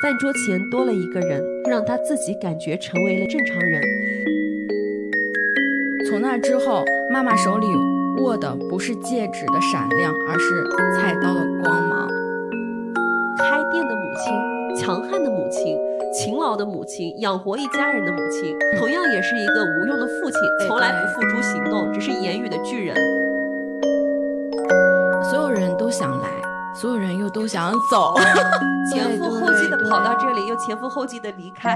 饭桌前多了一个人，让他自己感觉成为了正常人。从那之后，妈妈手里握的不是戒指的闪亮，而是菜刀的光芒。开店的母亲，强悍的母亲，勤劳的母亲，养活一家人的母亲，同样也是一个无用的父亲，从来不付诸行动，只是言语的巨人。所有人又都想走，前赴后继的跑到这里，又前赴后继的离开。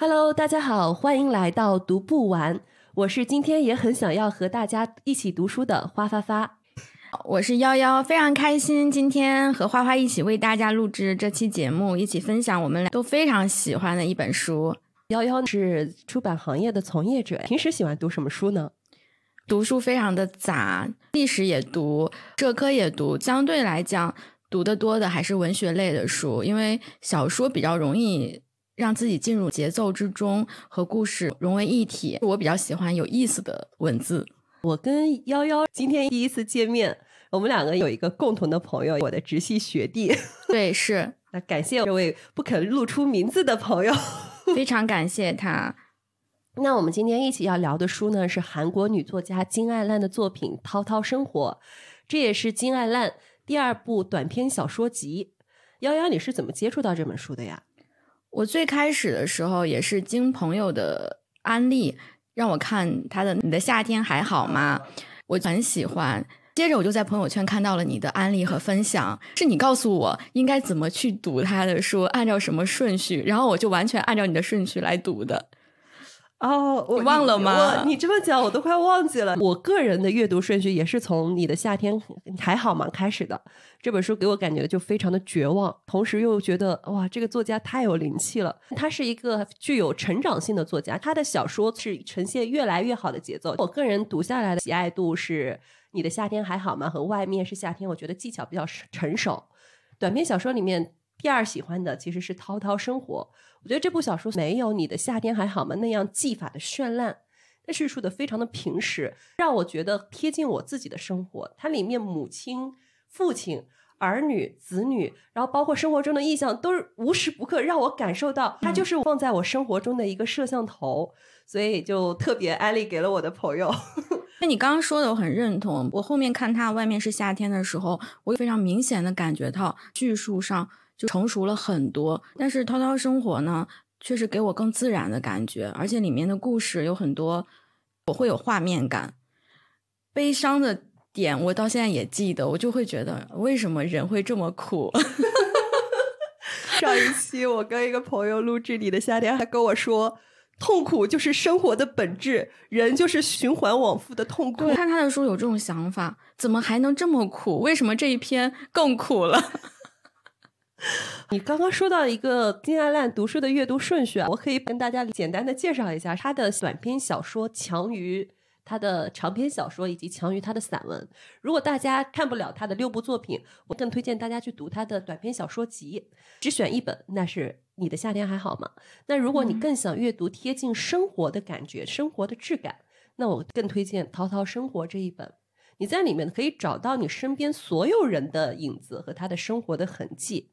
Hello，大家好，欢迎来到读不完。我是今天也很想要和大家一起读书的花发发。我是幺幺，非常开心今天和花花一起为大家录制这期节目，一起分享我们俩都非常喜欢的一本书。幺幺是出版行业的从业者，平时喜欢读什么书呢？读书非常的杂，历史也读，社科也读，相对来讲读的多的还是文学类的书，因为小说比较容易让自己进入节奏之中，和故事融为一体。我比较喜欢有意思的文字。我跟幺幺今天第一次见面，我们两个有一个共同的朋友，我的直系学弟。对，是。那感谢这位不肯露出名字的朋友。非常感谢他。那我们今天一起要聊的书呢，是韩国女作家金爱烂的作品《涛涛生活》，这也是金爱烂第二部短篇小说集。幺幺，你是怎么接触到这本书的呀？我最开始的时候也是经朋友的安利，让我看他的《你的夏天还好吗》，我很喜欢。接着我就在朋友圈看到了你的案例和分享，是你告诉我应该怎么去读他的书，按照什么顺序，然后我就完全按照你的顺序来读的。哦，我忘了吗？你这么讲，我都快忘记了。我个人的阅读顺序也是从你的夏天还好吗开始的。这本书给我感觉就非常的绝望，同时又觉得哇，这个作家太有灵气了。他是一个具有成长性的作家，他的小说是呈现越来越好的节奏。我个人读下来的喜爱度是。你的夏天还好吗？和外面是夏天，我觉得技巧比较成熟。短篇小说里面第二喜欢的其实是《涛涛生活》，我觉得这部小说没有你的夏天还好吗那样技法的绚烂，但叙述的非常的平实，让我觉得贴近我自己的生活。它里面母亲、父亲、儿女、子女，然后包括生活中的意象，都是无时不刻让我感受到，它就是放在我生活中的一个摄像头，所以就特别安利给了我的朋友。那你刚刚说的我很认同。我后面看他外面是夏天的时候，我非常明显的感觉到叙述上就成熟了很多。但是涛涛生活呢，确实给我更自然的感觉，而且里面的故事有很多，我会有画面感。悲伤的点我到现在也记得，我就会觉得为什么人会这么苦。上一期我跟一个朋友录制你的夏天，还跟我说。痛苦就是生活的本质，人就是循环往复的痛苦。看他的书有这种想法，怎么还能这么苦？为什么这一篇更苦了？你刚刚说到一个金爱烂读书的阅读顺序啊，我可以跟大家简单的介绍一下，他的短篇小说强于。他的长篇小说以及强于他的散文。如果大家看不了他的六部作品，我更推荐大家去读他的短篇小说集。只选一本，那是你的夏天还好吗？那如果你更想阅读贴近生活的感觉、生活的质感，那我更推荐《涛涛生活》这一本。你在里面可以找到你身边所有人的影子和他的生活的痕迹。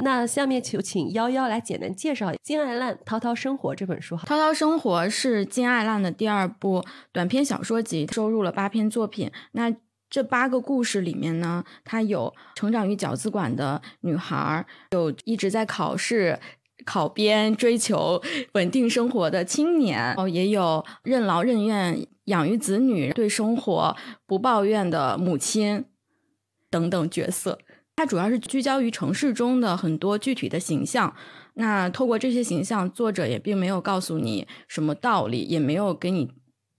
那下面就请幺幺来简单介绍《金爱烂涛涛生活》这本书。《涛涛生活》是金爱烂的第二部短篇小说集，收录了八篇作品。那这八个故事里面呢，它有成长于饺子馆的女孩，有一直在考试、考编、追求稳定生活的青年，哦，也有任劳任怨养育子女、对生活不抱怨的母亲等等角色。它主要是聚焦于城市中的很多具体的形象。那透过这些形象，作者也并没有告诉你什么道理，也没有给你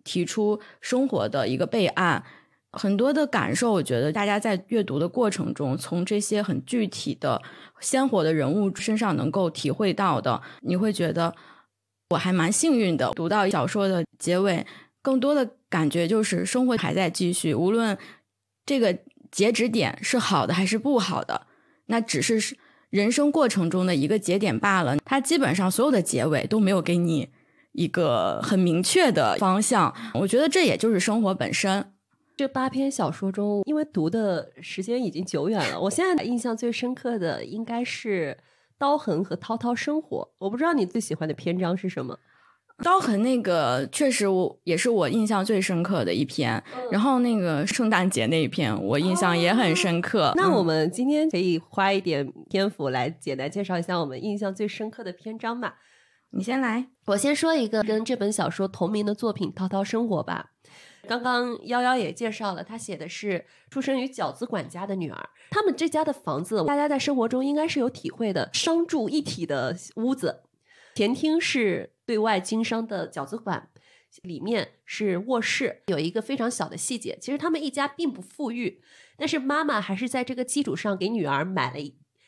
提出生活的一个备案。很多的感受，我觉得大家在阅读的过程中，从这些很具体的、鲜活的人物身上能够体会到的，你会觉得我还蛮幸运的。读到小说的结尾，更多的感觉就是生活还在继续，无论这个。截止点是好的还是不好的，那只是人生过程中的一个节点罢了。它基本上所有的结尾都没有给你一个很明确的方向。我觉得这也就是生活本身。这八篇小说中，因为读的时间已经久远了，我现在印象最深刻的应该是《刀痕》和《涛涛生活》。我不知道你最喜欢的篇章是什么？刀痕那个确实我也是我印象最深刻的一篇，然后那个圣诞节那一篇我印象也很深刻。那我们今天可以花一点篇幅来简单介绍一下我们印象最深刻的篇章吧。你先来，我先说一个跟这本小说同名的作品《涛涛生活》吧。刚刚幺幺也介绍了，他写的是出生于饺子管家的女儿，他们这家的房子，大家在生活中应该是有体会的，商住一体的屋子，前厅是对外经商的饺子馆，里面是卧室，有一个非常小的细节，其实他们一家并不富裕，但是妈妈还是在这个基础上给女儿买了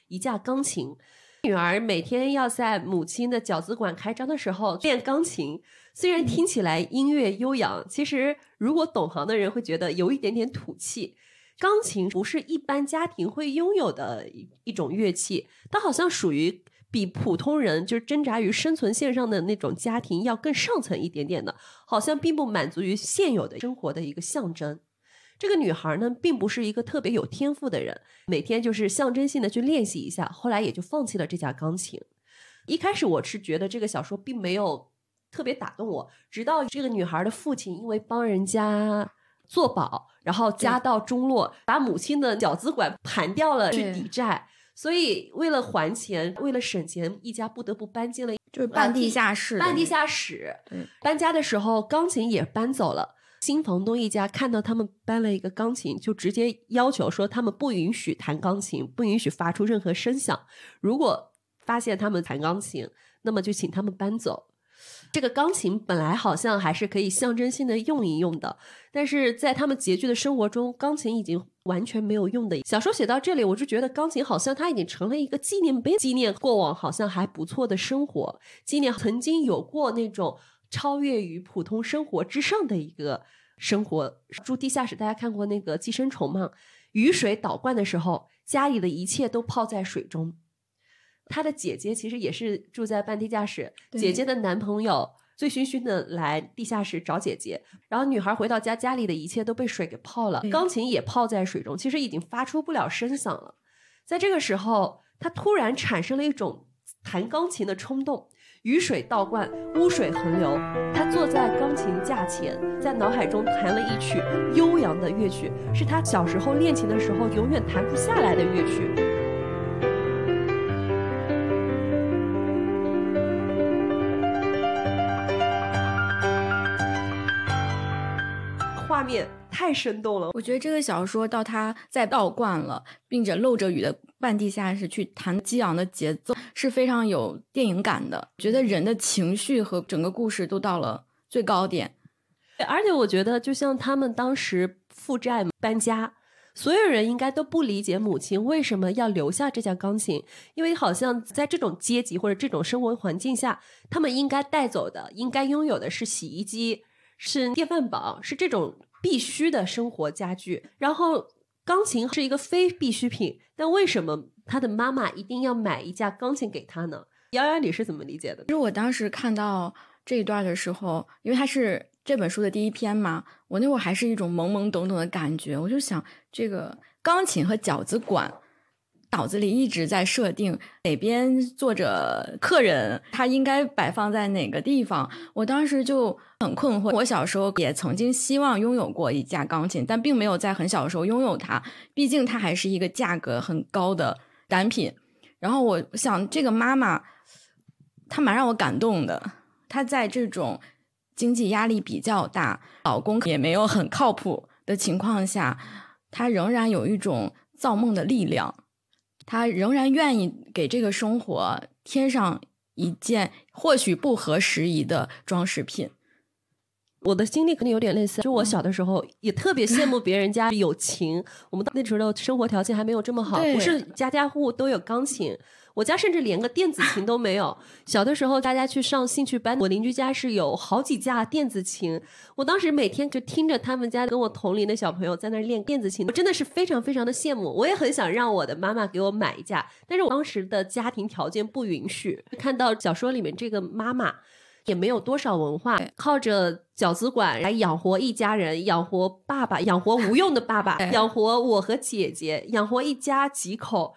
一架钢琴。女儿每天要在母亲的饺子馆开张的时候练钢琴，虽然听起来音乐悠扬，其实如果懂行的人会觉得有一点点土气。钢琴不是一般家庭会拥有的一一种乐器，它好像属于比普通人就是挣扎于生存线上的那种家庭要更上层一点点的，好像并不满足于现有的生活的一个象征。这个女孩呢，并不是一个特别有天赋的人，每天就是象征性的去练习一下，后来也就放弃了这架钢琴。一开始我是觉得这个小说并没有特别打动我，直到这个女孩的父亲因为帮人家做保，然后家道中落，把母亲的饺子馆盘掉了去抵债，所以为了还钱，为了省钱，一家不得不搬进了就是半地下室，半地下室。搬家的时候，钢琴也搬走了。新房东一家看到他们搬了一个钢琴，就直接要求说他们不允许弹钢琴，不允许发出任何声响。如果发现他们弹钢琴，那么就请他们搬走。这个钢琴本来好像还是可以象征性的用一用的，但是在他们拮据的生活中，钢琴已经完全没有用的。小说写到这里，我就觉得钢琴好像它已经成了一个纪念碑，纪念过往好像还不错的生活，纪念曾经有过那种。超越于普通生活之上的一个生活，住地下室。大家看过那个《寄生虫》吗？雨水倒灌的时候，家里的一切都泡在水中。他的姐姐其实也是住在半地下室，姐姐的男朋友醉醺醺的来地下室找姐姐，然后女孩回到家，家里的一切都被水给泡了，钢琴也泡在水中，其实已经发出不了声响了。在这个时候，她突然产生了一种弹钢琴的冲动。雨水倒灌，污水横流。他坐在钢琴架前，在脑海中弹了一曲悠扬的乐曲，是他小时候练琴的时候永远弹不下来的乐曲。太生动了，我觉得这个小说到他在倒灌了，并且漏着雨的。半地下室去弹激昂的节奏是非常有电影感的，觉得人的情绪和整个故事都到了最高点。而且我觉得，就像他们当时负债搬家，所有人应该都不理解母亲为什么要留下这架钢琴，因为好像在这种阶级或者这种生活环境下，他们应该带走的、应该拥有的是洗衣机、是电饭煲，是这种必须的生活家具，然后。钢琴是一个非必需品，但为什么他的妈妈一定要买一架钢琴给他呢？瑶瑶，你是怎么理解的？其实我当时看到这一段的时候，因为它是这本书的第一篇嘛，我那会儿还是一种懵懵懂懂的感觉，我就想这个钢琴和饺子馆。脑子里一直在设定哪边坐着客人，他应该摆放在哪个地方。我当时就很困惑。我小时候也曾经希望拥有过一架钢琴，但并没有在很小的时候拥有它。毕竟它还是一个价格很高的单品。然后我想，这个妈妈她蛮让我感动的。她在这种经济压力比较大、老公也没有很靠谱的情况下，她仍然有一种造梦的力量。他仍然愿意给这个生活添上一件或许不合时宜的装饰品。我的经历可能有点类似，就我小的时候也特别羡慕别人家有琴。我们那时候的生活条件还没有这么好，不是家家户户都有钢琴。我家甚至连个电子琴都没有。小的时候，大家去上兴趣班，我邻居家是有好几架电子琴。我当时每天就听着他们家跟我同龄的小朋友在那练电子琴，我真的是非常非常的羡慕。我也很想让我的妈妈给我买一架，但是我当时的家庭条件不允许。看到小说里面这个妈妈。也没有多少文化，靠着饺子馆来养活一家人，养活爸爸，养活无用的爸爸，养活我和姐姐，养活一家几口。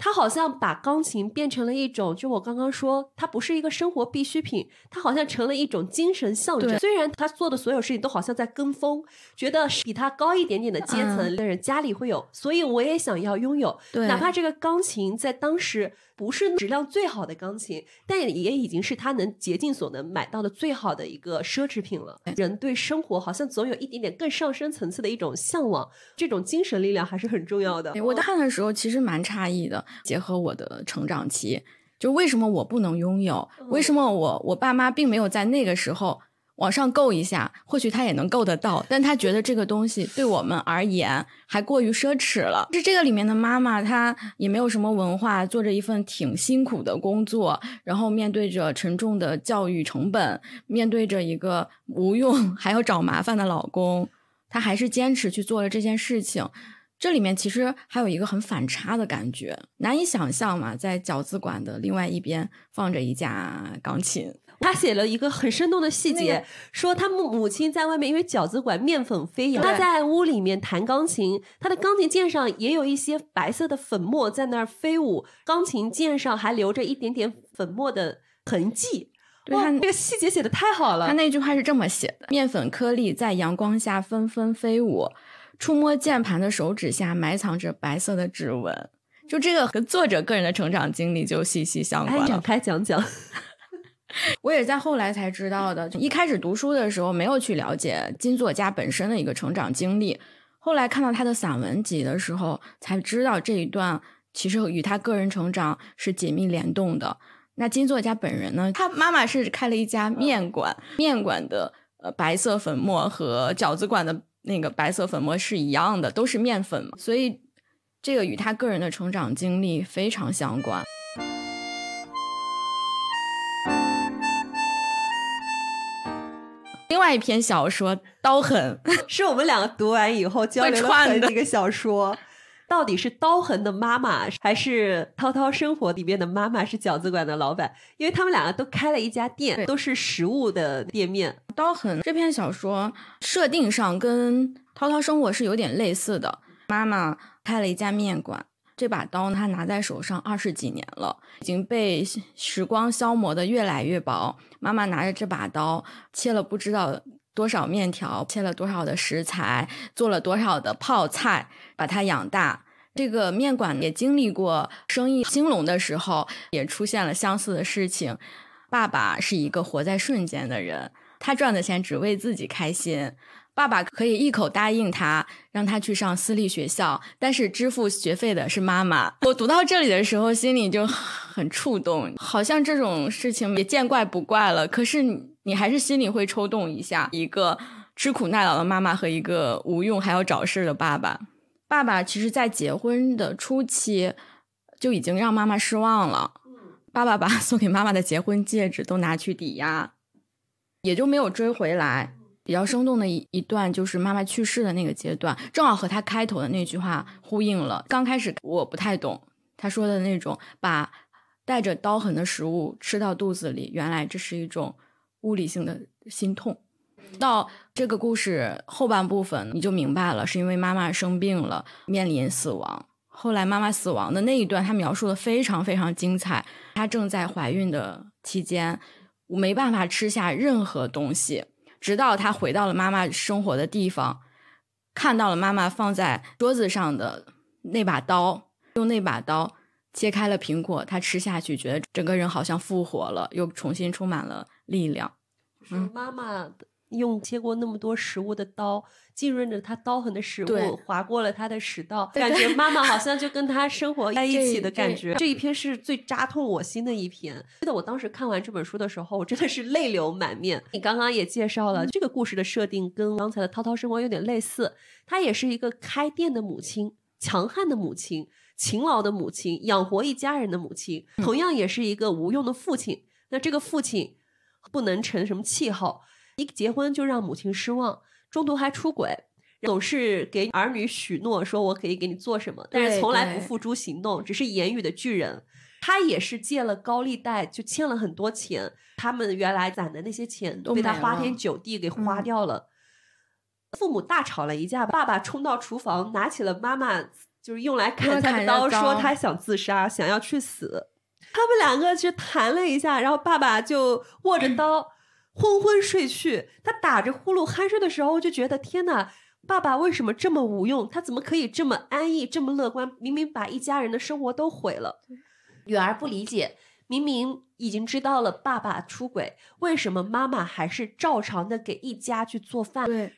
他好像把钢琴变成了一种，就我刚刚说，它不是一个生活必需品，它好像成了一种精神象征。虽然他做的所有事情都好像在跟风，觉得比他高一点点的阶层的人家里会有，所以我也想要拥有。哪怕这个钢琴在当时。不是质量最好的钢琴，但也已经是他能竭尽所能买到的最好的一个奢侈品了。人对生活好像总有一点点更上升层次的一种向往，这种精神力量还是很重要的。我看的时候其实蛮诧异的，结合我的成长期，就为什么我不能拥有？为什么我我爸妈并没有在那个时候？往上够一下，或许他也能够得到，但他觉得这个东西对我们而言还过于奢侈了。是这个里面的妈妈，她也没有什么文化，做着一份挺辛苦的工作，然后面对着沉重的教育成本，面对着一个无用 还要找麻烦的老公，她还是坚持去做了这件事情。这里面其实还有一个很反差的感觉，难以想象嘛，在饺子馆的另外一边放着一架钢琴。他写了一个很生动的细节，说他母母亲在外面，因为饺子馆面粉飞扬，他在屋里面弹钢琴，他的钢琴键上也有一些白色的粉末在那儿飞舞，钢琴键上还留着一点点粉末的痕迹。哇，这个细节写的太好了。他那句话是这么写的：面粉颗粒在阳光下纷纷飞舞，触摸键盘的手指下埋藏着白色的指纹。就这个和作者个人的成长经历就息息相关。展开讲讲。我也在后来才知道的。一开始读书的时候，没有去了解金作家本身的一个成长经历。后来看到他的散文集的时候，才知道这一段其实与他个人成长是紧密联动的。那金作家本人呢？他妈妈是开了一家面馆，面馆的呃白色粉末和饺子馆的那个白色粉末是一样的，都是面粉，所以这个与他个人的成长经历非常相关。另外一篇小说《刀痕 》是我们两个读完以后交流的一个小说，到底是刀痕的妈妈还是涛涛生活里面的妈妈是饺子馆的老板？因为他们两个都开了一家店，都是食物的店面。刀痕这篇小说设定上跟涛涛生活是有点类似的，妈妈开了一家面馆。这把刀他拿在手上二十几年了，已经被时光消磨的越来越薄。妈妈拿着这把刀，切了不知道多少面条，切了多少的食材，做了多少的泡菜，把它养大。这个面馆也经历过生意兴隆的时候，也出现了相似的事情。爸爸是一个活在瞬间的人，他赚的钱只为自己开心。爸爸可以一口答应他，让他去上私立学校，但是支付学费的是妈妈。我读到这里的时候，心里就很触动，好像这种事情也见怪不怪了。可是你还是心里会抽动一下，一个吃苦耐劳的妈妈和一个无用还要找事的爸爸。爸爸其实在结婚的初期就已经让妈妈失望了。爸爸把 送给妈妈的结婚戒指都拿去抵押，也就没有追回来。比较生动的一一段就是妈妈去世的那个阶段，正好和他开头的那句话呼应了。刚开始我不太懂他说的那种把带着刀痕的食物吃到肚子里，原来这是一种物理性的心痛。到这个故事后半部分，你就明白了，是因为妈妈生病了，面临死亡。后来妈妈死亡的那一段，他描述的非常非常精彩。她正在怀孕的期间，我没办法吃下任何东西。直到他回到了妈妈生活的地方，看到了妈妈放在桌子上的那把刀，用那把刀切开了苹果，他吃下去，觉得整个人好像复活了，又重新充满了力量。是，妈妈。用切过那么多食物的刀，浸润着她刀痕的食物，划过了她的食道，感觉妈妈好 像就跟她生活在一起的感觉。这一篇是最扎痛我心的一篇。记得我当时看完这本书的时候，我真的是泪流满面。你刚刚也介绍了这个故事的设定，跟刚才的涛涛生活有点类似。她也是一个开店的母亲，强悍的母亲，勤劳的母亲，养活一家人的母亲，同样也是一个无用的父亲。那这个父亲不能成什么气候。一结婚就让母亲失望，中途还出轨，总是给儿女许诺说我可以给你做什么，但是从来不付诸行动，只是言语的巨人。他也是借了高利贷，就欠了很多钱，他们原来攒的那些钱都被他花天酒地给花嗯掉了。父母大吵了一架，爸爸冲到厨房，拿起了妈妈就是用来砍菜的刀，说他想自杀，想要去死。他们两个就谈了一下，然后爸爸就握着刀 昏昏睡去。他打着呼噜酣睡的时候，就觉得天哪，爸爸为什么这么无用？他怎么可以这么安逸、这么乐观？明明把一家人的生活都毁了。女儿不理解，明明已经知道了爸爸出轨，为什么妈妈还是照常的给一家去做饭？对，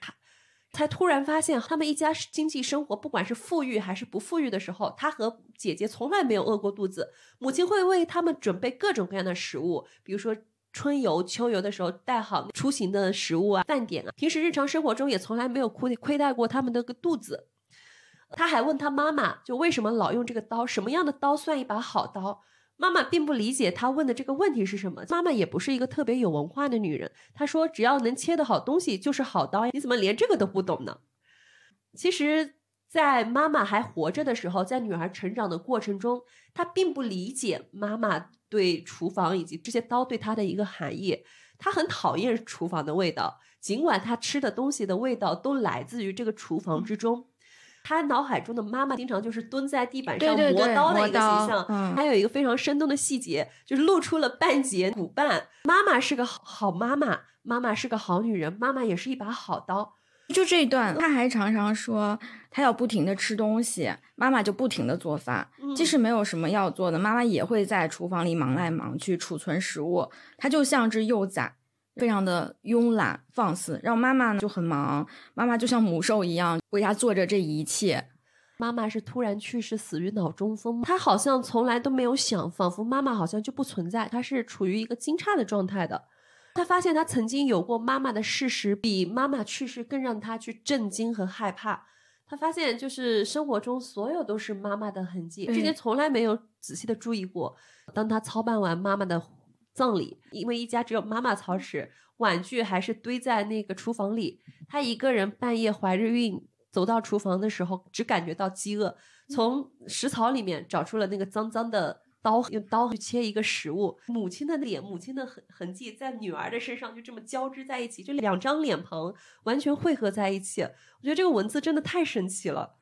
才突然发现，他们一家经济生活，不管是富裕还是不富裕的时候，他和姐姐从来没有饿过肚子。母亲会为他们准备各种各样的食物，比如说春游、秋游的时候带好出行的食物啊、饭点啊。平时日常生活中也从来没有亏亏待过他们的个肚子。他还问他妈妈，就为什么老用这个刀？什么样的刀算一把好刀？妈妈并不理解他问的这个问题是什么。妈妈也不是一个特别有文化的女人，她说只要能切的好东西就是好刀呀。你怎么连这个都不懂呢？其实，在妈妈还活着的时候，在女儿成长的过程中，她并不理解妈妈对厨房以及这些刀对她的一个含义。她很讨厌厨房的味道，尽管她吃的东西的味道都来自于这个厨房之中。她脑海中的妈妈经常就是蹲在地板上磨刀的一个形象，嗯还有一个非常生动的细节，就是露出了半截骨瓣。妈妈是个好好妈妈，妈妈是个好女人，妈妈也是一把好刀。就这一段，他还常常说他要不停的吃东西，妈妈就不停的做饭。嗯即使没有什么要做的，妈妈也会在厨房里忙来忙去储存食物。他就像只幼崽，非常的慵懒放肆，让妈妈呢就很忙。妈妈就像母兽一样为他做着这一切。妈妈是突然去世，死于脑中风。她好像从来都没有想，仿佛妈妈好像就不存在，她是处于一个惊诧的状态的。他发现他曾经有过妈妈的事实，比妈妈去世更让他去震惊和害怕。他发现，就是生活中所有都是妈妈的痕迹，之前从来没有仔细的注意过。当他操办完妈妈的葬礼，因为一家只有妈妈操持，碗具还是堆在那个厨房里。她一个人半夜怀着孕走到厨房的时候，只感觉到饥饿，从食槽里面找出了那个脏脏的刀，用刀去切一个食物。母亲的脸，母亲的痕痕迹在女儿的身上就这么交织在一起，这两张脸庞完全汇合在一起。我觉得这个文字真的太神奇了。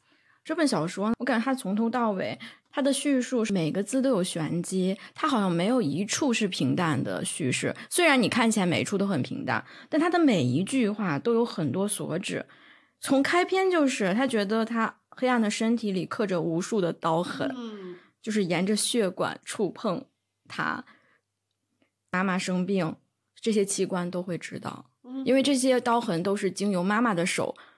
这本小说，我感觉它从头到尾，它的叙述每个字都有玄机，它好像没有一处是平淡的叙事。虽然你看起来每一处都很平淡，但它的每一句话都有很多所指。从开篇就是他觉得他黑暗的身体里刻着无数的刀痕，嗯，就是沿着血管触碰他。妈妈生病，这些器官都会知道。因为为这些刀痕都是经由妈妈的手呃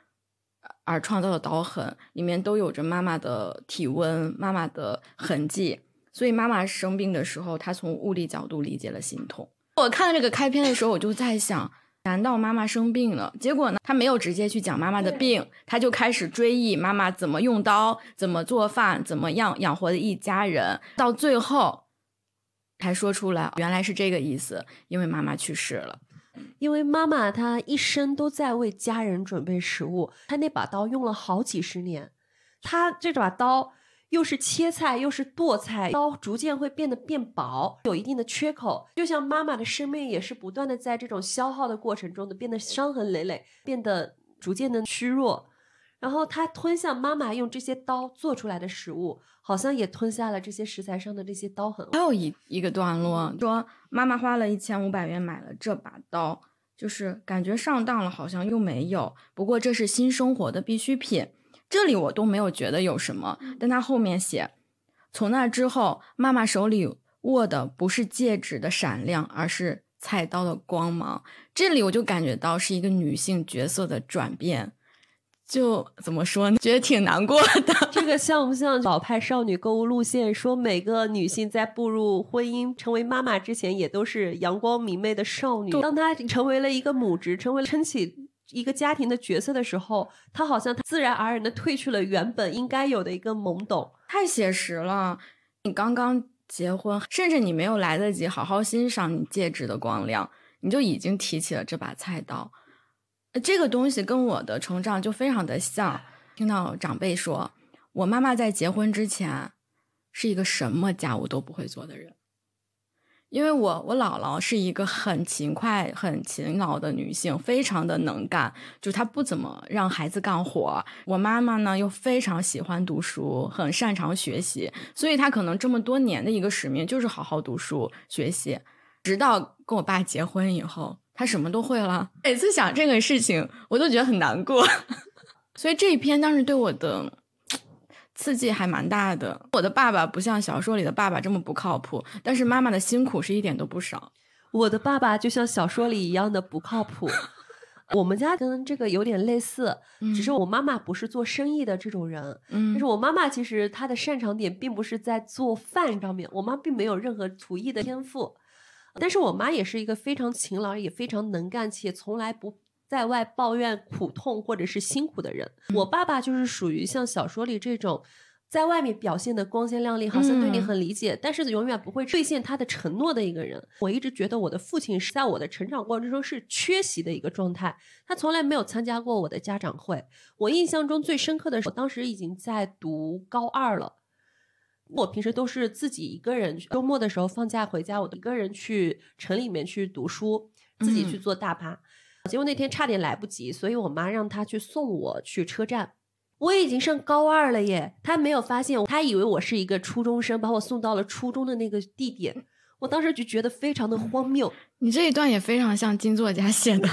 而创造的刀痕，里面都有着妈妈的体温、妈妈的痕迹，所以妈妈生病的时候，她从物理角度理解了心痛。我看到这个开篇的时候，我就在想，难道妈妈生病了？结果呢，她没有直接去讲妈妈的病，她就开始追忆妈妈怎么用刀、怎么做饭、怎么样养活的一家人，到最后才说出来，原来是这个意思，因为妈妈去世了。因为妈妈她一生都在为家人准备食物，她那把刀用了好几十年，她这把刀又是切菜又是剁菜，刀逐渐会变得变薄，有一定的缺口。就像妈妈的生命也是不断的在这种消耗的过程中的变得伤痕累累，变得逐渐的虚弱。然后他吞下妈妈用这些刀做出来的食物，好像也吞下了这些食材上的这些刀痕。还有一一个段落说，妈妈花了一千五百元买了这把刀，就是感觉上当了，好像又没有。不过这是新生活的必需品，这里我都没有觉得有什么。但他后面写，从那之后，妈妈手里握的不是戒指的闪亮，而是菜刀的光芒。这里我就感觉到是一个女性角色的转变，就怎么说呢？觉得挺难过的。这个像不像老派少女购物路线？说每个女性在步入婚姻、成为妈妈之前，也都是阳光明媚的少女。当她成为了一个母职，成为了撑起一个家庭的角色的时候，她好像自然而然的褪去了原本应该有的一个懵懂。太写实了。你刚刚结婚，甚至你没有来得及好好欣赏你戒指的光亮，你就已经提起了这把菜刀。这个东西跟我的成长就非常的像。听到长辈说，我妈妈在结婚之前是一个什么家务都不会做的人。因为我我姥姥是一个很勤快、很勤劳的女性，非常的能干，就她不怎么让孩子干活。我妈妈呢又非常喜欢读书，很擅长学习，所以她可能这么多年的一个使命就是好好读书学习。直到跟我爸结婚以后，她什么都会了。每次想这个事情，我都觉得很难过。所以这一篇当时对我的。刺激还蛮大的。我的爸爸不像小说里的爸爸这么不靠谱，但是妈妈的辛苦是一点都不少。我的爸爸就像小说里一样的不靠谱。我们家跟这个有点类似，只是我妈妈不是做生意的这种人。嗯，但是我妈妈其实她的擅长点并不是在做饭上面，我妈并没有任何厨艺的天赋。但是我妈也是一个非常勤劳，也非常能干，且从来不。在外抱怨苦痛或者是辛苦的人，我爸爸就是属于像小说里这种，在外面表现的光鲜亮丽，好像对你很理解，但是永远不会兑现他的承诺的一个人。我一直觉得我的父亲是在我的成长过程中是缺席的一个状态，他从来没有参加过我的家长会。我印象中最深刻的是，我当时已经在读高二了，我平时都是自己一个人，周末的时候放假回家，我一个人去城里面去读书，自己去坐大巴。结果那天差点来不及，所以我妈让他去送我去车站。我已经上高二了耶，他没有发现，他以为我是一个初中生，把我送到了初中的那个地点。我当时就觉得非常的荒谬。你这一段也非常像金作家写的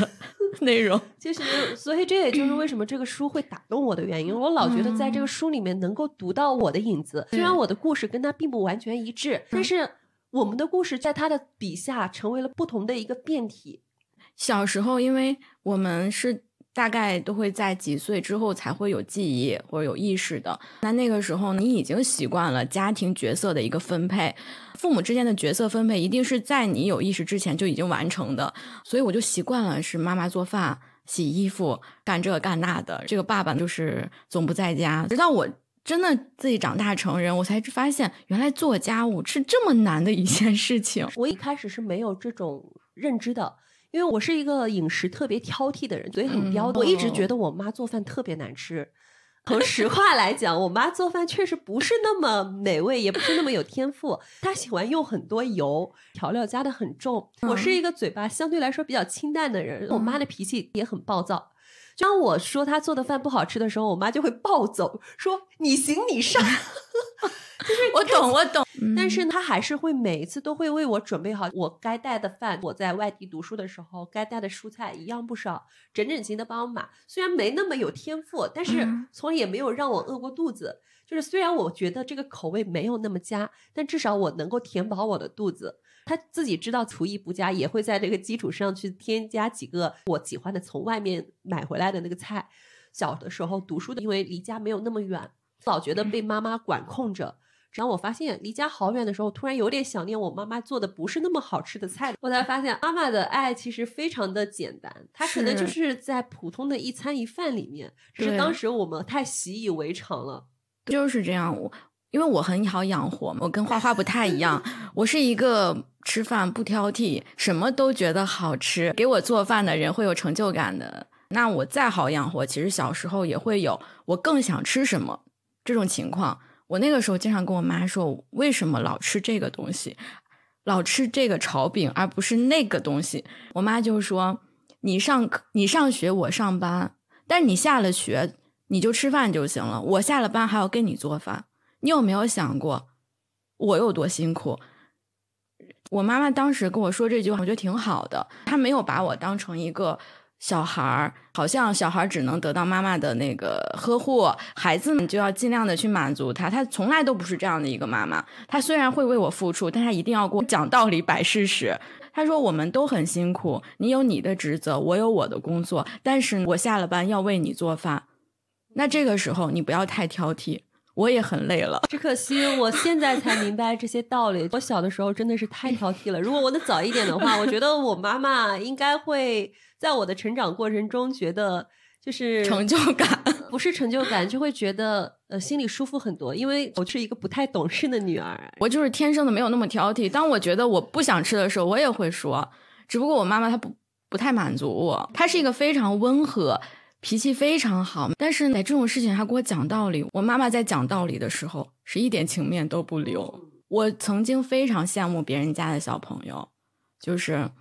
内容，其实，所以这也就是为什么这个书会打动我的原因。我老觉得在这个书里面能够读到我的影子，虽然我的故事跟他并不完全一致，但是我们的故事在他的笔下成为了不同的一个变体。小时候，因为我们是大概都会在几岁之后才会有记忆或者有意识的。那那个时候，你已经习惯了家庭角色的一个分配，父母之间的角色分配一定是在你有意识之前就已经完成的。所以我就习惯了是妈妈做饭、洗衣服、干这干那的，这个爸爸就是总不在家。直到我真的自己长大成人，我才发现原来做家务是这么难的一件事情。我一开始是没有这种认知的。因为我是一个饮食特别挑剔的人，嘴很刁。我一直觉得我妈做饭特别难吃。从实话来讲，我妈做饭确实不是那么美味，也不是那么有天赋。她喜欢用很多油，调料加的很重。我是一个嘴巴相对来说比较清淡的人。我妈的脾气也很暴躁。当我说她做的饭不好吃的时候，我妈就会暴走，说你行你上。就是我懂，我懂，但是他还是会每一次都会为我准备好我该带的饭。我在外地读书的时候，该带的蔬菜一样不少，整整齐的帮我买。虽然没那么有天赋，但是从也没有让我饿过肚子。就是虽然我觉得这个口味没有那么佳，但至少我能够填饱我的肚子。他自己知道厨艺不佳，也会在这个基础上去添加几个我喜欢的从外面买回来的那个菜。小的时候读书的，因为离家没有那么远，老觉得被妈妈管控着。然后我发现离家好远的时候，突然有点想念我妈妈做的不是那么好吃的菜。我才发现妈妈的爱其实非常的简单，她可能就是在普通的一餐一饭里面，只是当时我们太习以为常了。就是这样，我因为我很好养活，我跟花花不太一样，我是一个吃饭不挑剔，什么都觉得好吃，给我做饭的人会有成就感的。那我再好养活，其实小时候也会有我更想吃什么这种情况。我那个时候经常跟我妈说，为什么老吃这个东西，老吃这个炒饼，而不是那个东西？我妈就说：“你上你上学，我上班，但你下了学你就吃饭就行了，我下了班还要跟你做饭。你有没有想过我有多辛苦？”我妈妈当时跟我说这句话，我觉得挺好的，她没有把我当成一个。小孩儿好像小孩儿只能得到妈妈的那个呵护，孩子们就要尽量的去满足他。她从来都不是这样的一个妈妈。她虽然会为我付出，但她一定要给我讲道理、摆事实。她说：“我们都很辛苦，你有你的职责，我有我的工作，但是我下了班要为你做饭。那这个时候你不要太挑剔，我也很累了。只可惜我现在才明白这些道理。我小的时候真的是太挑剔了。如果我能早一点的话，我觉得我妈妈应该会。”在我的成长过程中，觉得就是成就感，不是成就感，就会觉得呃心里舒服很多。因为我是一个不太懂事的女儿，我就是天生的没有那么挑剔。当我觉得我不想吃的时候，我也会说。只不过我妈妈她不不太满足我，她是一个非常温和、脾气非常好，但是在这种事情还给我讲道理。我妈妈在讲道理的时候。是一点情面都不留。我曾经非常羡慕别人家的小朋友，就是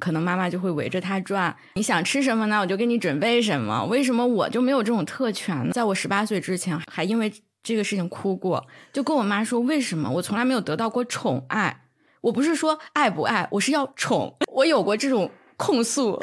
可能妈妈就会围着他转，你想吃什么呢？我就给你准备什么。为什么我就没有这种特权呢？在我十八岁之前，还因为这个事情哭过，就跟我妈说，为什么我从来没有得到过宠爱？我不是说爱不爱，我是要宠。我有过这种控诉，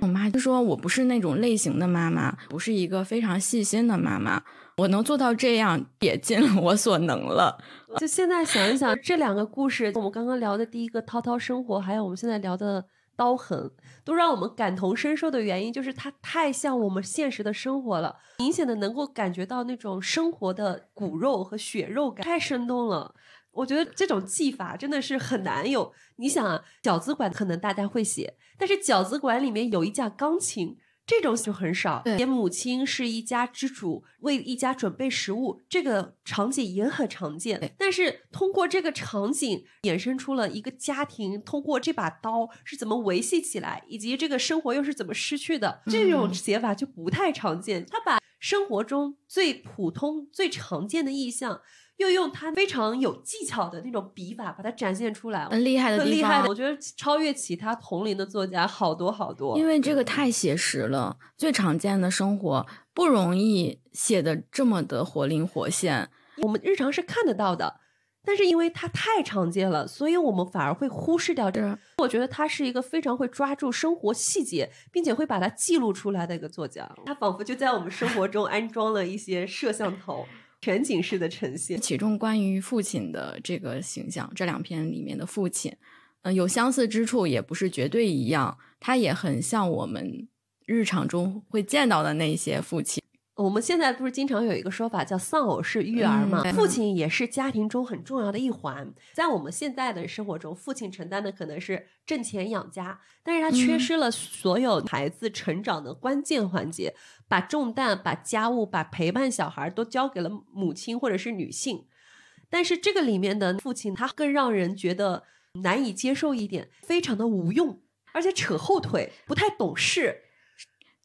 我妈就说我不是那种类型的妈妈，不是一个非常细心的妈妈。我能做到这样，也尽了我所能了。就现在想一想，这两个故事，我们刚刚聊的第一个涛涛生活，还有我们现在聊的刀痕，都让我们感同身受的原因，就是它太像我们现实的生活了，明显的能够感觉到那种生活的骨肉和血肉感，太生动了。我觉得这种技法真的是很难有。你想啊，饺子馆可能大家会写，但是饺子馆里面有一架钢琴。这种就很少。写，母亲是一家之主，为一家准备食物，这个场景也很常见。但是通过这个场景，衍生出了一个家庭通过这把刀是怎么维系起来，以及这个生活又是怎么失去的，这种写法就不太常见。他把生活中最普通、最常见的意象。又用他非常有技巧的那种笔法把它展现出来，很厉害的厉害的。我觉得超越其他同龄的作家好多好多。因为这个太写实了，最常见的生活不容易写的这么的活灵活现。我们日常是看得到的，但是因为它太常见了，所以我们反而会忽视掉这。我觉得他是一个非常会抓住生活细节，并且会把它记录出来的一个作家。他仿佛就在我们生活中安装了一些摄像头。全景式的呈现，其中关于父亲的这个形象，这两篇里面的父亲，嗯，有相似之处，也不是绝对一样，他也很像我们日常中会见到的那些父亲。我们现在不是经常有一个说法叫“丧偶式育儿”嘛？父亲也是家庭中很重要的一环。在我们现在的生活中，父亲承担的可能是挣钱养家，但是他缺失了所有孩子成长的关键环节，把重担、把家务、把陪伴小孩都交给了母亲或者是女性。但是这个里面的父亲，他更让人觉得难以接受一点，非常的无用，而且扯后腿，不太懂事。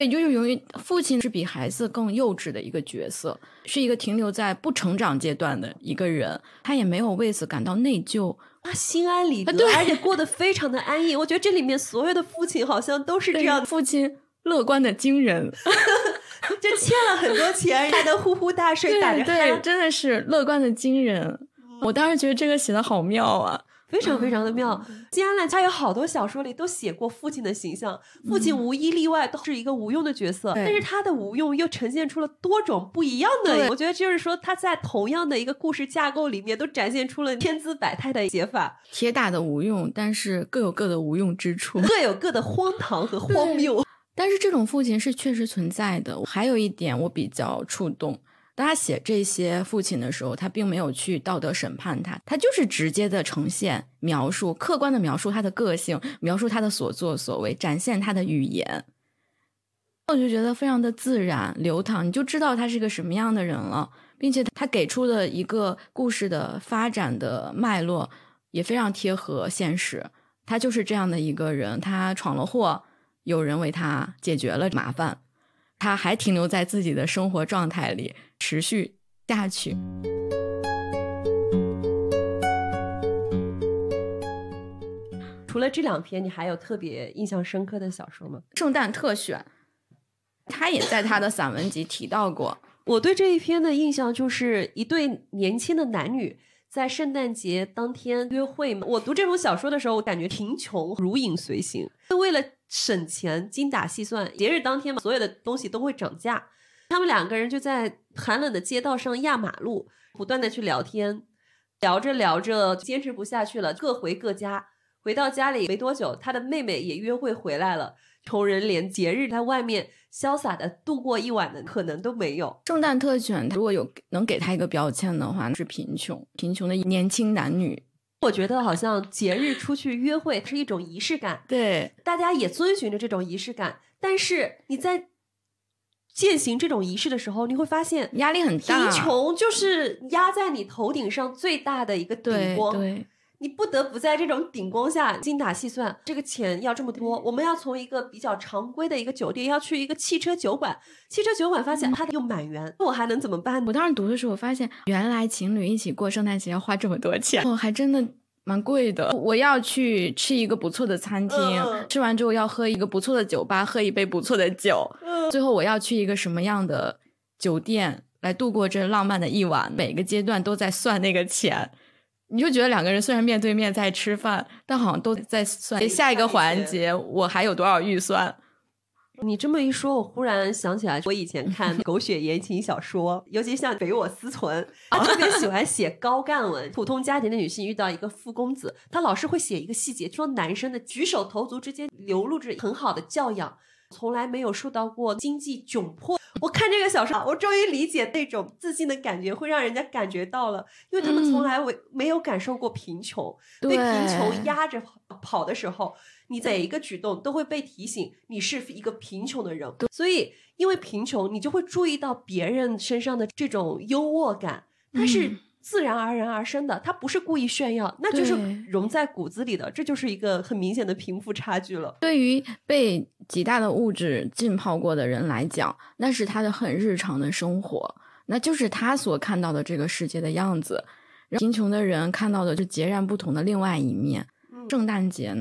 也就是由于父亲是比孩子更幼稚的一个角色，是一个停留在不成长阶段的一个人，他也没有为此感到内疚，他心安理得，而且过得非常的安逸。我觉得这里面所有的父亲好像都是这样，父亲乐观的惊人，就欠了很多钱还能呼呼大睡，打着鼾，真的是乐观的惊人。我当时觉得这个写的好妙啊。非常非常的妙，金安澜他有好多小说里都写过父亲的形象，父亲无一例外都是一个无用的角色，但是他的无用又呈现出了多种不一样的。我觉得就是说他在同样的一个故事架构里面都展现出了千姿百态的写法，铁打的无用，但是各有各的无用之处，各有各的荒唐和荒谬。但是这种父亲是确实存在的。还有一点我比较触动。当他写这些父亲的时候，他并没有去道德审判他，他就是直接的呈现、描述、客观的描述他的个性，描述他的所作所为，展现他的语言。我就觉得非常的自然流淌，你就知道他是个什么样的人了，并且他给出的一个故事的发展的脉络也非常贴合现实。他就是这样的一个人，他闯了祸，有人为他解决了麻烦。他还停留在自己的生活状态里，持续下去。除了这两篇，你还有特别印象深刻的小说吗？圣诞特选，他也在他的散文集提到过。我对这一篇的印象就是一对年轻的男女在圣诞节当天约会。我读这种小说的时候，我感觉贫穷如影随形，为了。省钱，精打细算。节日当天嘛，所有的东西都会涨价。他们两个人就在寒冷的街道上压马路，不断的去聊天。聊着聊着，坚持不下去了，各回各家。回到家里没多久，他的妹妹也约会回来了。穷人连节日在外面潇洒的度过一晚的可能都没有。圣诞特选，如果有能给他一个标签的话，是贫穷，贫穷的年轻男女。我觉得好像节日出去约会是一种仪式感，对，大家也遵循着这种仪式感。但是你在践行这种仪式的时候，你会发现压力很大，贫穷就是压在你头顶上最大的一个顶光。对，你不得不在这种顶光下精打细算，这个钱要这么多，我们要从一个比较常规的一个酒店要去一个汽车酒馆，汽车酒馆发现它又满员，我还能怎么办？我当时读的时候，我发现原来情侣一起过圣诞节要花这么多钱，哦，还真的蛮贵的。我要去吃一个不错的餐厅，吃完之后要喝一个不错的酒吧，喝一杯不错的酒，最后我要去一个什么样的酒店来度过这浪漫的一晚？每个阶段都在算那个钱。你就觉得两个人虽然面对面在吃饭，但好像都在算下一个环节我还有多少预算。你这么一说，我忽然想起来，我以前看狗血言情小说，尤其像《北我思存》，他特别喜欢写高干文。普通家庭的女性遇到一个富公子，他老是会写一个细节，说男生的举手投足之间流露着很好的教养。从来没有受到过经济窘迫。我看这个小说，我终于理解那种自信的感觉，会让人家感觉到了，因为他们从来没没有感受过贫穷，被贫穷压着跑的时候，你每一个举动都会被提醒你是一个贫穷的人。所以，因为贫穷，你就会注意到别人身上的这种优渥感，它是。自然而然而生的，他不是故意炫耀，那就是融在骨子里的，这就是一个很明显的贫富差距了。对于被极大的物质浸泡过的人来讲，那是他的很日常的生活，那就是他所看到的这个世界的样子。贫穷的人看到的是截然不同的另外一面。圣诞节。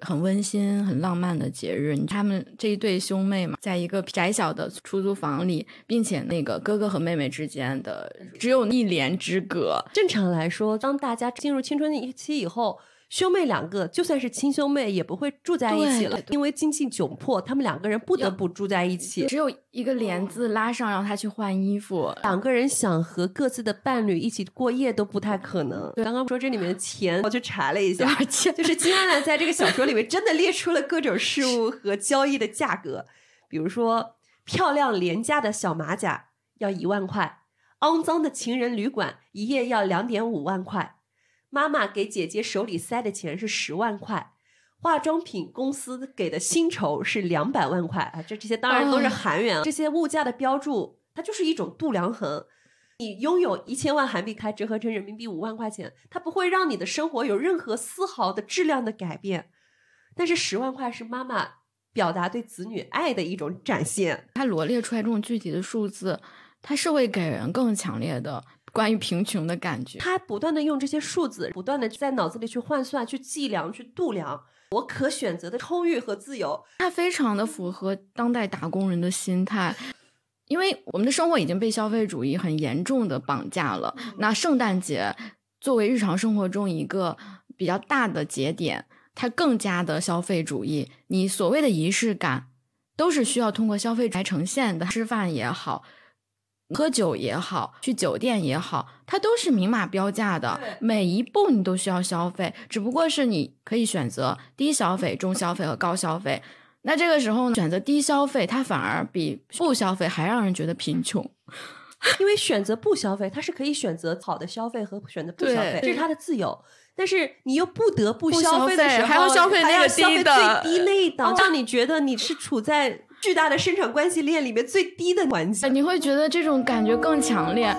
很温馨、很浪漫的节日，他们这一对兄妹嘛，在一个窄小的出租房里，并且那个哥哥和妹妹之间的只有一帘之隔。正常来说，当大家进入青春期以后。兄妹两个就算是亲兄妹，也不会住在一起了，因为经济窘迫，他们两个人不得不住在一起。只有一个帘子拉上，让他去换衣服。两个人想和各自的伴侣一起过夜都不太可能。刚刚说这里面的钱，我去查了一下，就是金安澜在这个小说里面真的列出了各种事物和交易的价格，比如说漂亮廉价的小马甲要一万块，肮脏的情人旅馆一夜要两点五万块。妈妈给姐姐手里塞的钱是十万块，化妆品公司给的薪酬是两百万块啊！这这些当然都是韩元，这些物价的标注，它就是一种度量衡。你拥有一千万韩币，开折合成人民币五万块钱，它不会让你的生活有任何丝毫的质量的改变。但是十万块是妈妈表达对子女爱的一种展现。他罗列出来这种具体的数字，它是会给人更强烈的。关于贫穷的感觉，他不断的用这些数字，不断的在脑子里去换算、去计量、去度量我可选择的充裕和自由。它非常的符合当代打工人的心态，因为我们的生活已经被消费主义很严重的绑架了。那圣诞节作为日常生活中一个比较大的节点，它更加的消费主义。你所谓的仪式感，都是需要通过消费来呈现的。吃饭也好。喝酒也好，去酒店也好，它都是明码标价的，每一步你都需要消费，只不过是你可以选择低消费、中消费和高消费。那这个时候呢，选择低消费，它反而比不消费还让人觉得贫穷，因为选择不消费，它是可以选择好的消费和选择不消费，这是他的自由。但是你又不得不消费的时候，还要消费那个低的、最低那一档，让你觉得你是处在。巨大的生产关系链里面最低的环节，你会觉得这种感觉更强烈。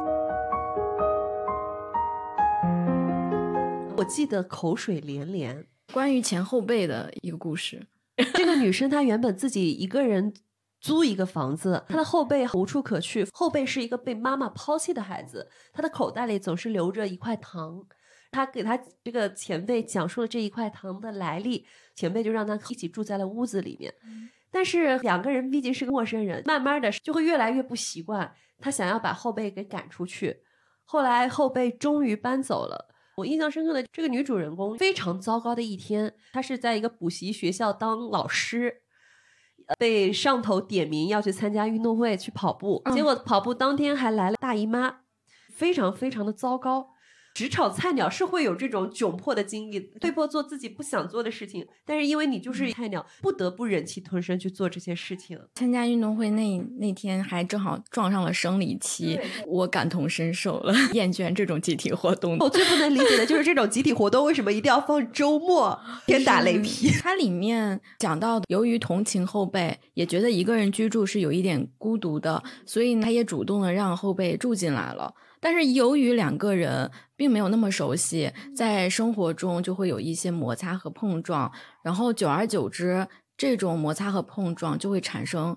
我记得口水连连，关于前后辈的一个故事。这个女生她原本自己一个人租一个房子，她的后辈无处可去，后辈是一个被妈妈抛弃的孩子，她的口袋里总是留着一块糖。她给她这个前辈讲述了这一块糖的来历，前辈就让她一起住在了屋子里面。但是两个人毕竟是个陌生人，慢慢的就会越来越不习惯。他想要把后辈给赶出去，后来后辈终于搬走了。我印象深刻的这个女主人公非常糟糕的一天，她是在一个补习学校当老师，被上头点名要去参加运动会去跑步，结果跑步当天还来了大姨妈，非常非常的糟糕。职场菜鸟是会有这种窘迫的经历，被迫做自己不想做的事情，但是因为你就是菜鸟，不得不忍气吞声去做这些事情。参加运动会那那天还正好撞上了生理期，我感同身受了，厌倦这种集体活动。我最不能理解的就是这种集体活动为什么一定要放周末？天打雷劈！它里面讲到，由于同情后辈，也觉得一个人居住是有一点孤独的，所以他也主动的让后辈住进来了。但是由于两个人并没有那么熟悉，在生活中就会有一些摩擦和碰撞，然后久而久之，这种摩擦和碰撞就会产生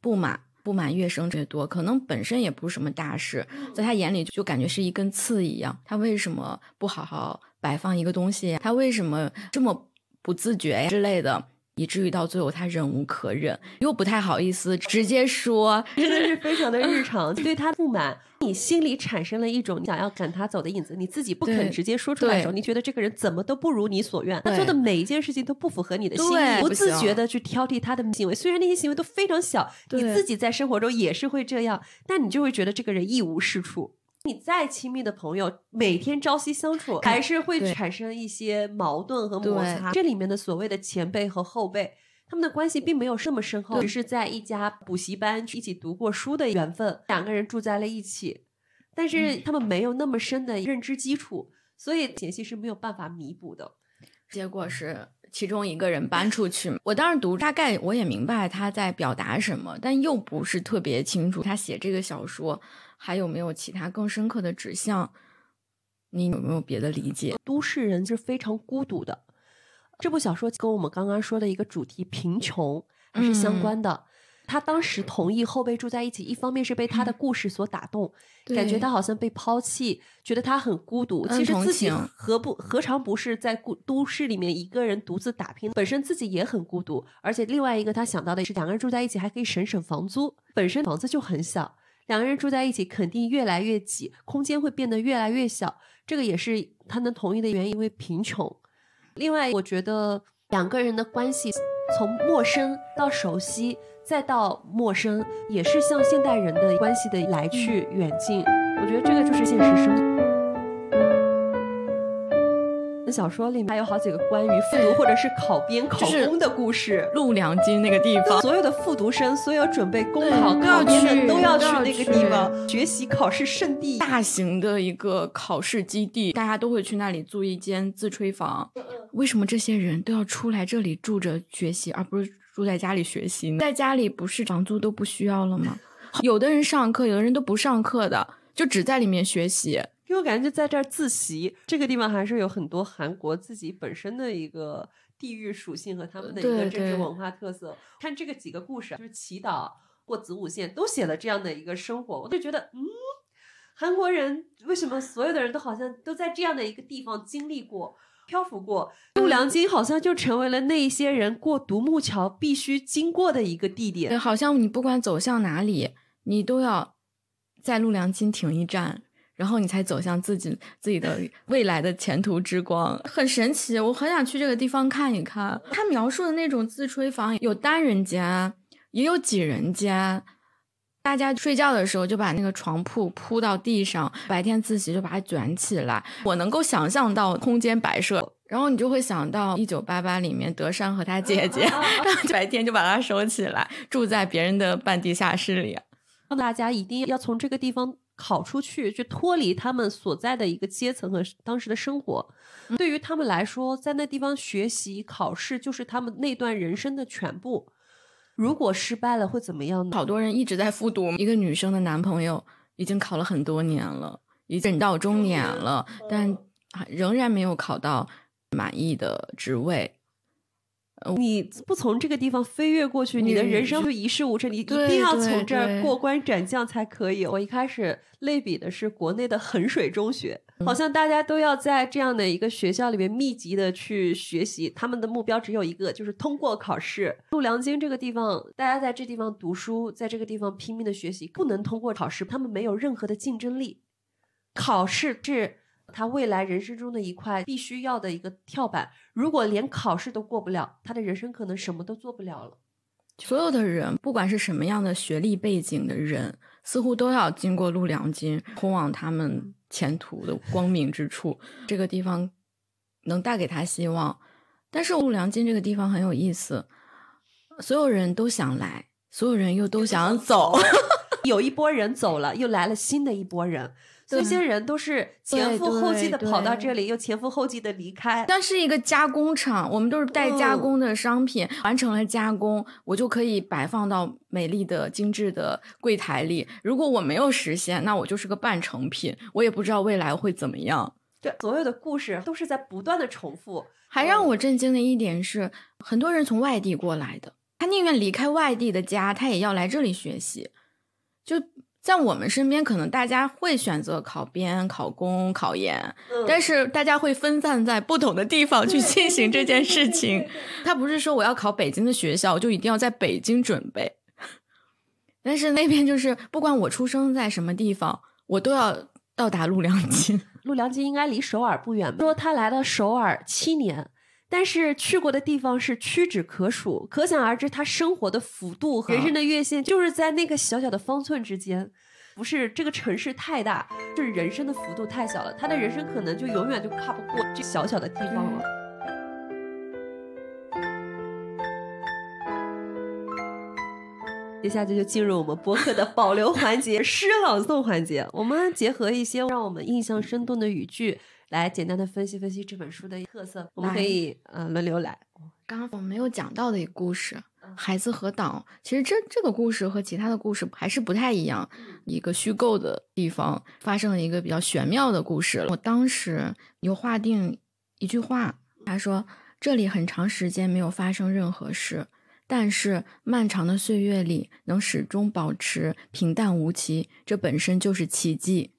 不满，不满越生越多。可能本身也不是什么大事，在他眼里就感觉是一根刺一样。他为什么不好好摆放一个东西？他为什么这么不自觉呀之类的？以至于到最后他忍无可忍，又不太好意思直接说，真的是非常的日 常。对他不满，你心里产生了一种想要赶他走的影子，你自己不肯直接说出来的时候，你觉得这个人怎么都不如你所愿，他做的每一件事情都不符合你的心意，不自觉的去挑剔他的行为。虽然那些行为都非常小，你自己在生活中也是会这样，但你就会觉得这个人一无是处。你再亲密的朋友，每天朝夕相处，还是会产生一些矛盾和摩擦。这里面的所谓的前辈和后辈，他们的关系并没有这么深厚，只是在一家补习班一起读过书的缘分，两个人住在了一起，但是他们没有那么深的认知基础，所以前戏是没有办法弥补的。结果是其中一个人搬出去。我当时读，大概我也明白他在表达什么，但又不是特别清楚他写这个小说。还有没有其他更深刻的指向？你有没有别的理解？都市人是非常孤独的。这部小说跟我们刚刚说的一个主题——贫穷，还是相关的。他当时同意后辈住在一起，一方面是被他的故事所打动，感觉他好像被抛弃，觉得他很孤独。其实自己何不何尝不是在孤都市里面一个人独自打拼，本身自己也很孤独。而且另外一个他想到的是，两个人住在一起还可以省省房租，本身房子就很小。两个人住在一起，肯定越来越挤，空间会变得越来越小。这个也是他能同意的原因，因为贫穷。另外，我觉得两个人的关系从陌生到熟悉，再到陌生，也是像现代人的关系的来去远近。我觉得这个就是现实生活。小说里面还有好几个关于复读或者是考编考公的故事。陆良金那个地方，所有的复读生，所有准备公考考编的都要去那个地方学习考试圣地，大型的一个考试基地，大家都会去那里租一间自吹房。为什么这些人都要出来这里住着学习，而不是住在家里学习呢？在家里不是房租都不需要了吗？有的人上课，有的人都不上课的，就只在里面学习。因为我感觉就在这儿自习，这个地方还是有很多韩国自己本身的一个地域属性和他们的一个政治文化特色。看这个几个故事，就是祈祷过子午线都写了这样的一个生活，我就觉得，嗯，韩国人为什么所有的人都好像都在这样的一个地方经历过、漂浮过？陆良金好像就成为了那一些人过独木桥必须经过的一个地点。好像你不管走向哪里，你都要在陆良金停一站。然后你才走向自己自己的未来的前途之光，很神奇，我很想去这个地方看一看。他描述的那种自吹房，有单人间，也有几人间，大家睡觉的时候就把那个床铺铺到地上，白天自习就把它卷起来。我能够想象到空间摆设，然后你就会想到《一九八八》里面德善和他姐姐，白天就把它收起来，住在别人的半地下室里。大家一定要从这个地方。考出去，去脱离他们所在的一个阶层和当时的生活，对于他们来说，在那地方学习考试就是他们那段人生的全部。如果失败了会怎么样呢？好多人一直在复读。一个女生的男朋友已经考了很多年了，已经到中年了，但仍然没有考到满意的职位。你不从这个地方飞跃过去，你的人生就一事无成。你一定要从这儿过关斩将才可以。我一开始类比的是国内的衡水中学，好像大家都要在这样的一个学校里面密集的去学习，他们的目标只有一个，就是通过考试。陆良京这个地方，大家在这地方读书，在这个地方拼命的学习，不能通过考试，他们没有任何的竞争力。考试是。他未来人生中的一块必须要的一个跳板，如果连考试都过不了，他的人生可能什么都做不了了。所有的人，不管是什么样的学历背景的人，似乎都要经过陆良金，通往他们前途的光明之处。这个地方能带给他希望，但是陆良金这个地方很有意思，所有人都想来，所有人又都想走。有一波人走了，又来了新的一波人。这些人都是前赴后继的跑到这里，又前赴后继的离开。像是一个加工厂，我们都是带加嗯工的商品，完成了加工，我就可以摆放到美丽的、精致的柜台里。如果我没有实现，那我就是个半成品，我也不知道未来会怎么样。对，所有的故事都是在不断的重复。还让我震惊的一点是，很多人从外地过来的，他宁愿离开外地的家，他也要来这里学习。就在我们身边，可能大家会选择考编、考公、考研，嗯但是大家会分散在不同的地方去进行这件事 情。他不是说我要考北京的学校，我就一定要在北京准备。但是那边就是，不管我出生在什么地方，我都要到达陆良金。陆良基应该离首尔不远吧，说他来了首尔七年，但是去过的地方是屈指可数，可想而知他生活的幅度和人生的月线就是在那个小小的方寸之间。不是这个城市太大，是人生的幅度太小了，他的人生可能就永远就跨不过这小小的地方了。接下来就进入我们播客的保留环节—— 诗朗诵环节。我们结合一些让我们印象生动的语句，来简单的分析分析这本书的特色。我们可以呃轮流来。刚刚我们没有讲到的一个故事，嗯《孩子和岛》。其实这这个故事和其他的故事还是不太一样，一个虚构的地方发生了一个比较玄妙的故事。我当时有划定一句话，他说：“这里很长时间没有发生任何事，但是漫长的岁月里能始终保持平淡无奇，这本身就是奇迹。”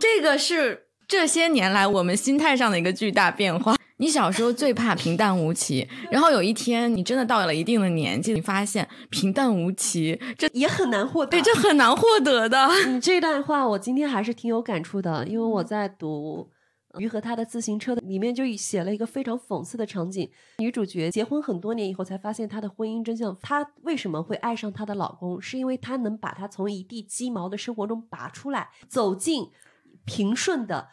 这个是这些年来我们心态上的一个巨大变化。你小时候最怕平淡无奇，然后有一天你真的到了一定的年纪，你发现平淡无奇，这 也很难获得。对这很难获得的。你这段话我今天还是挺有感触的，因为我在读《鱼和他的自行车》的里面就写了一个非常讽刺的场景：女主角结婚很多年以后才发现她的婚姻真相。她为什么会爱上她的老公？是因为她能把她从一地鸡毛的生活中拔出来，走进平顺的、呃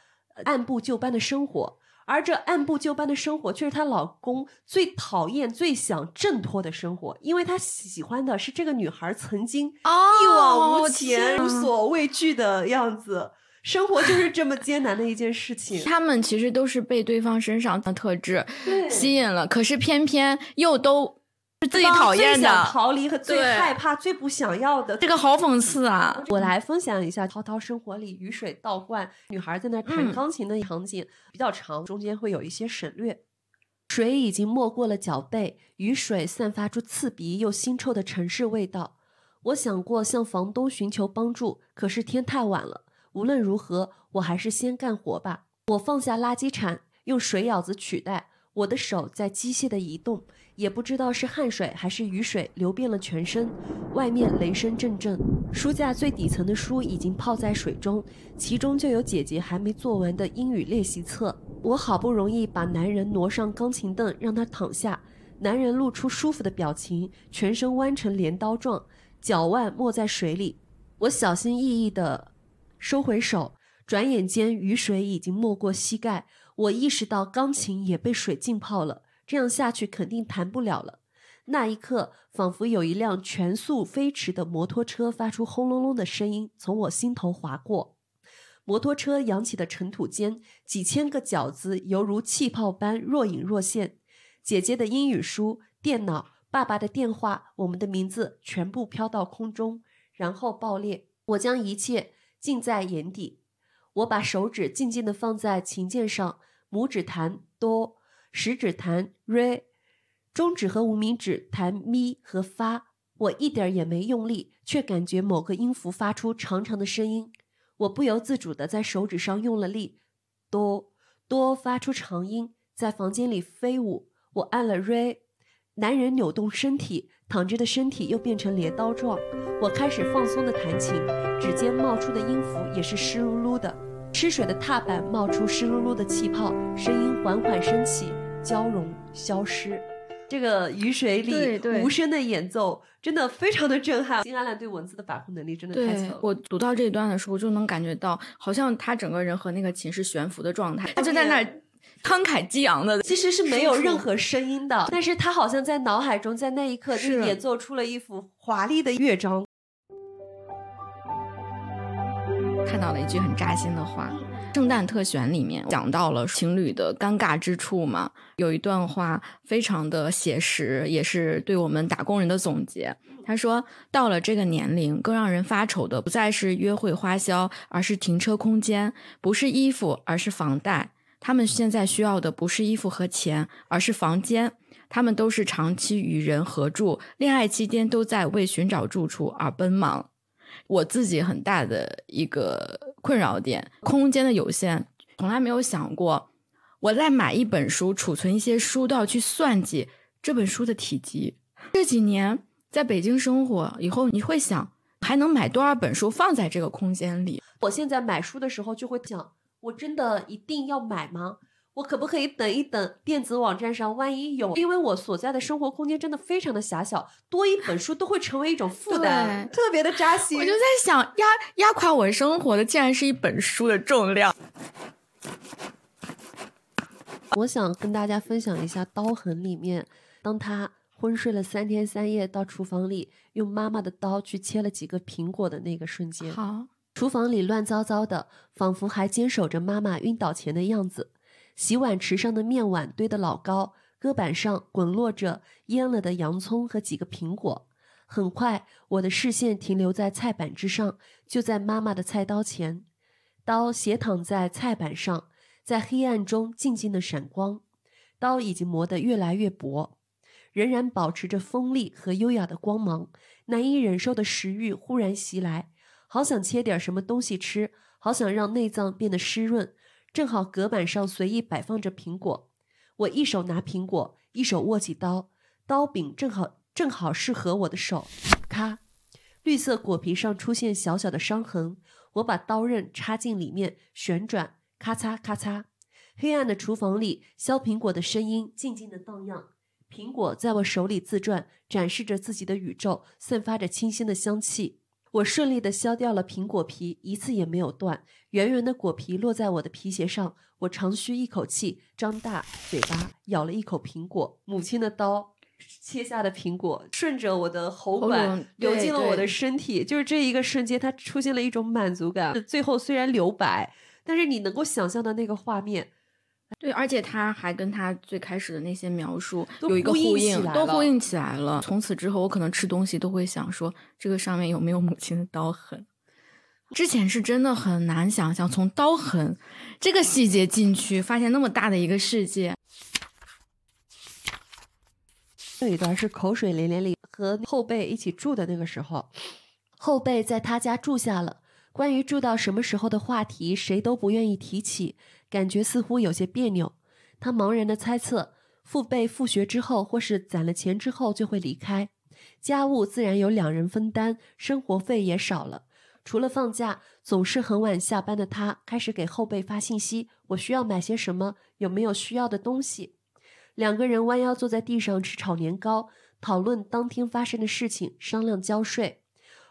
按部就班的生活。而这按部就班的生活，却是她老公最讨厌、最想挣脱的生活，因为他喜欢的是这个女孩曾经一往无前、无所畏惧的样子。生活就是这么艰难的一件事情。他们其实都是被对方身上的特质吸引了，可是偏偏又都是自己讨厌的，逃离和最害怕、最不想要的。这个好讽刺啊！我来分享一下《涛涛生活》里雨水倒灌，女孩在那弹嗯钢琴的场景、比较长，中间会有一些省略。水已经没过了脚背，雨水散发出刺鼻又腥臭的城市味道。我想过向房东寻求帮助，可是天太晚了。无论如何，我还是先干活吧。我放下垃圾铲，用水舀子取代。我的手在机械的移动，也不知道是汗水还是雨水流遍了全身。外面雷声阵阵，书架最底层的书已经泡在水中，其中就有姐姐还没做完的英语练习册。我好不容易把男人挪上钢琴凳，让他躺下。男人露出舒服的表情，全身弯成镰刀状，脚腕没在水里。我小心翼翼地收回手，转眼间雨水已经没过膝盖。我意识到钢琴也被水浸泡了，这样下去肯定弹不了了。那一刻，仿佛有一辆全速飞驰的摩托车发出轰隆隆的声音从我心头划过。摩托车扬起的尘土间，几千个饺子犹如气泡般若隐若现。姐姐的英语书、电脑、爸爸的电话，我们的名字全部飘到空中，然后爆裂。我将一切尽在眼底。我把手指静静地放在琴键上，拇指弹哆，食指弹 re，中指和无名指弹咪和发。我一点儿也没用力，却感觉某个音符发出长长的声音。我不由自主地在手指上用了力，哆哆发出长音，在房间里飞舞。我按了 re，男人扭动身体，躺着的身体又变成镰刀状。我开始放松地弹琴，指尖冒出的音符也是湿漉漉的。吃水的踏板冒出湿漉漉的气泡，声音缓缓升起，交融消失。这个雨水里无声的演奏，真的非常的震撼。金阿兰对文字的把控能力真的太强了。我读到这一段的时候，就能感觉到，好像他整个人和那个琴是悬浮的状态，他就在那儿慷慨激昂的，其实是没有任何声音的，但是他好像在脑海中，在那一刻就是演奏出了一幅华丽的乐章。看到了一句很扎心的话。圣诞特选里面讲到了情侣的尴尬之处嘛，有一段话非常的写实，也是对我们打工人的总结。他说：“到了这个年龄，更让人发愁的不再是约会花销，而是停车空间；不是衣服，而是房贷。他们现在需要的不是衣服和钱，而是房间。他们都是长期与人合住，恋爱期间都在为寻找住处而奔忙。我自己很大的一个困扰点，空间的有限，从来没有想过，我在买一本书、储存一些书都要去算计这本书的体积。这几年。”在北京生活以后，你会想还能买多少本书放在这个空间里？我现在买书的时候就会想，我真的一定要买吗？我可不可以等一等？电子网站上万一有？因为我所在的生活空间真的非常的狭小，多一本书都会成为一种负担，特别的扎心。我就在想，压压垮我生活的竟然是一本书的重量。我想跟大家分享一下《刀痕》里面，当他。昏睡了三天三夜，到厨房里用妈妈的刀去切了几个苹果的那个瞬间，好，厨房里乱糟糟的，仿佛还坚守着妈妈晕倒前的样子。洗碗池上的面碗堆得老高，搁板上滚落着腌了的洋葱和几个苹果。很快，我的视线停留在菜板之上，就在妈妈的菜刀前，刀斜躺在菜板上，在黑暗中静静的闪光，刀已经磨得越来越薄。仍然保持着锋利和优雅的光芒，难以忍受的食欲忽然袭来，好想切点什么东西吃，好想让内脏变得湿润。正好隔板上随意摆放着苹果，我一手拿苹果，一手握起刀，刀柄正好正好适合我的手。咔，绿色果皮上出现小小的伤痕，我把刀刃插进里面，旋转，咔嚓咔嚓。黑暗的厨房里，削苹果的声音静静的荡漾。苹果在我手里自转，展示着自己的宇宙，散发着清新的香气。我顺利的削掉了苹果皮，一次也没有断。圆圆的果皮落在我的皮鞋上，我长吁一口气，张大嘴巴咬了一口苹果。母亲的刀切下的苹果，顺着我的喉管流进了我的身体。就是这一个瞬间，它出现了一种满足感。最后虽然留白，但是你能够想象的那个画面。对，而且他还跟他最开始的那些描述有一个呼应，都呼应起来了。从此之后，我可能吃东西都会想说，这个上面有没有母亲的刀痕？之前是真的很难想象，从刀痕这个细节进去，发现那么大的一个世界。有一段是口水连连里和后辈一起住的那个时候，后辈在他家住下了。关于住到什么时候的话题，谁都不愿意提起，感觉似乎有些别扭。他茫然的猜测，父辈复学之后，或是攒了钱之后就会离开，家务自然由两人分担，生活费也少了。除了放假，总是很晚下班的他，开始给后辈发信息：“我需要买些什么？有没有需要的东西？”两个人弯腰坐在地上吃炒年糕，讨论当天发生的事情，商量交税。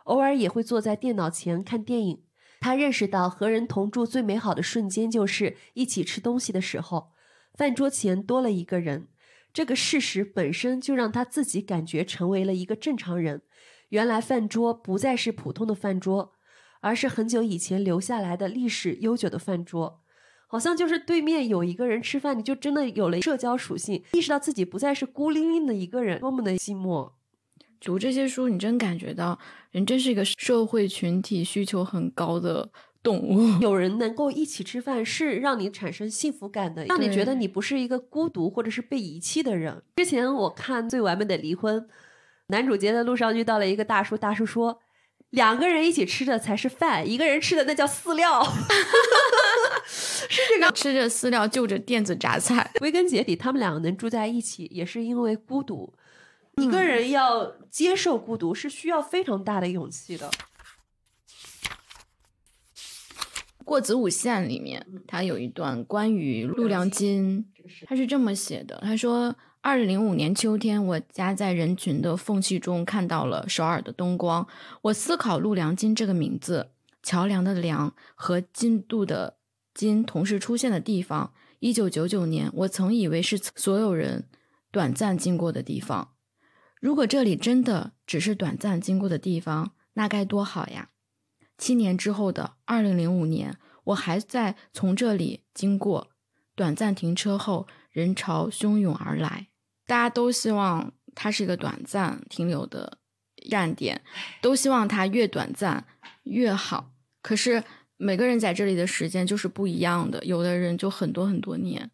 偶尔也会坐在电脑前看电影。他认识到和人同住最美好的瞬间就是一起吃东西的时候，饭桌前多了一个人。这个事实本身就让他自己感觉成为了一个正常人。原来饭桌不再是普通的饭桌，而是很久以前留下来的历史悠久的饭桌。好像就是对面有一个人吃饭，你就真的有了社交属性，意识到自己不再是孤零零的一个人，多么的寂寞。读这些书，你真感觉到人真是一个社会群体需求很高的动物。有人能够一起吃饭，是让你产生幸福感的，让你觉得你不是一个孤独或者是被遗弃的人。之前我看《最完美的离婚》，男主角在路上遇到了一个大叔，大叔说：“两个人一起吃的才是饭，一个人吃的那叫饲料。”是这个，吃着饲料就着垫子榨菜。归根结底，他们两个能住在一起，也是因为孤独。一个人要接受孤独是需要非常大的勇气的。过子午线里面，他有一段关于陆良金，他是这么写的：他说，二零零五年秋天，我家在人群的缝隙中看到了首尔的灯光。我思考陆良金这个名字，桥梁的梁和金度的金同时出现的地方。一九九九年，我曾以为是所有人短暂经过的地方。如果这里真的只是短暂经过的地方，那该多好呀！七年之后的二零零五年，我还在从这里经过，短暂停车后，人潮汹涌而来，大家都希望它是一个短暂停留的站点，都希望它越短暂越好。可是每个人在这里的时间就是不一样的，有的人就很多很多年。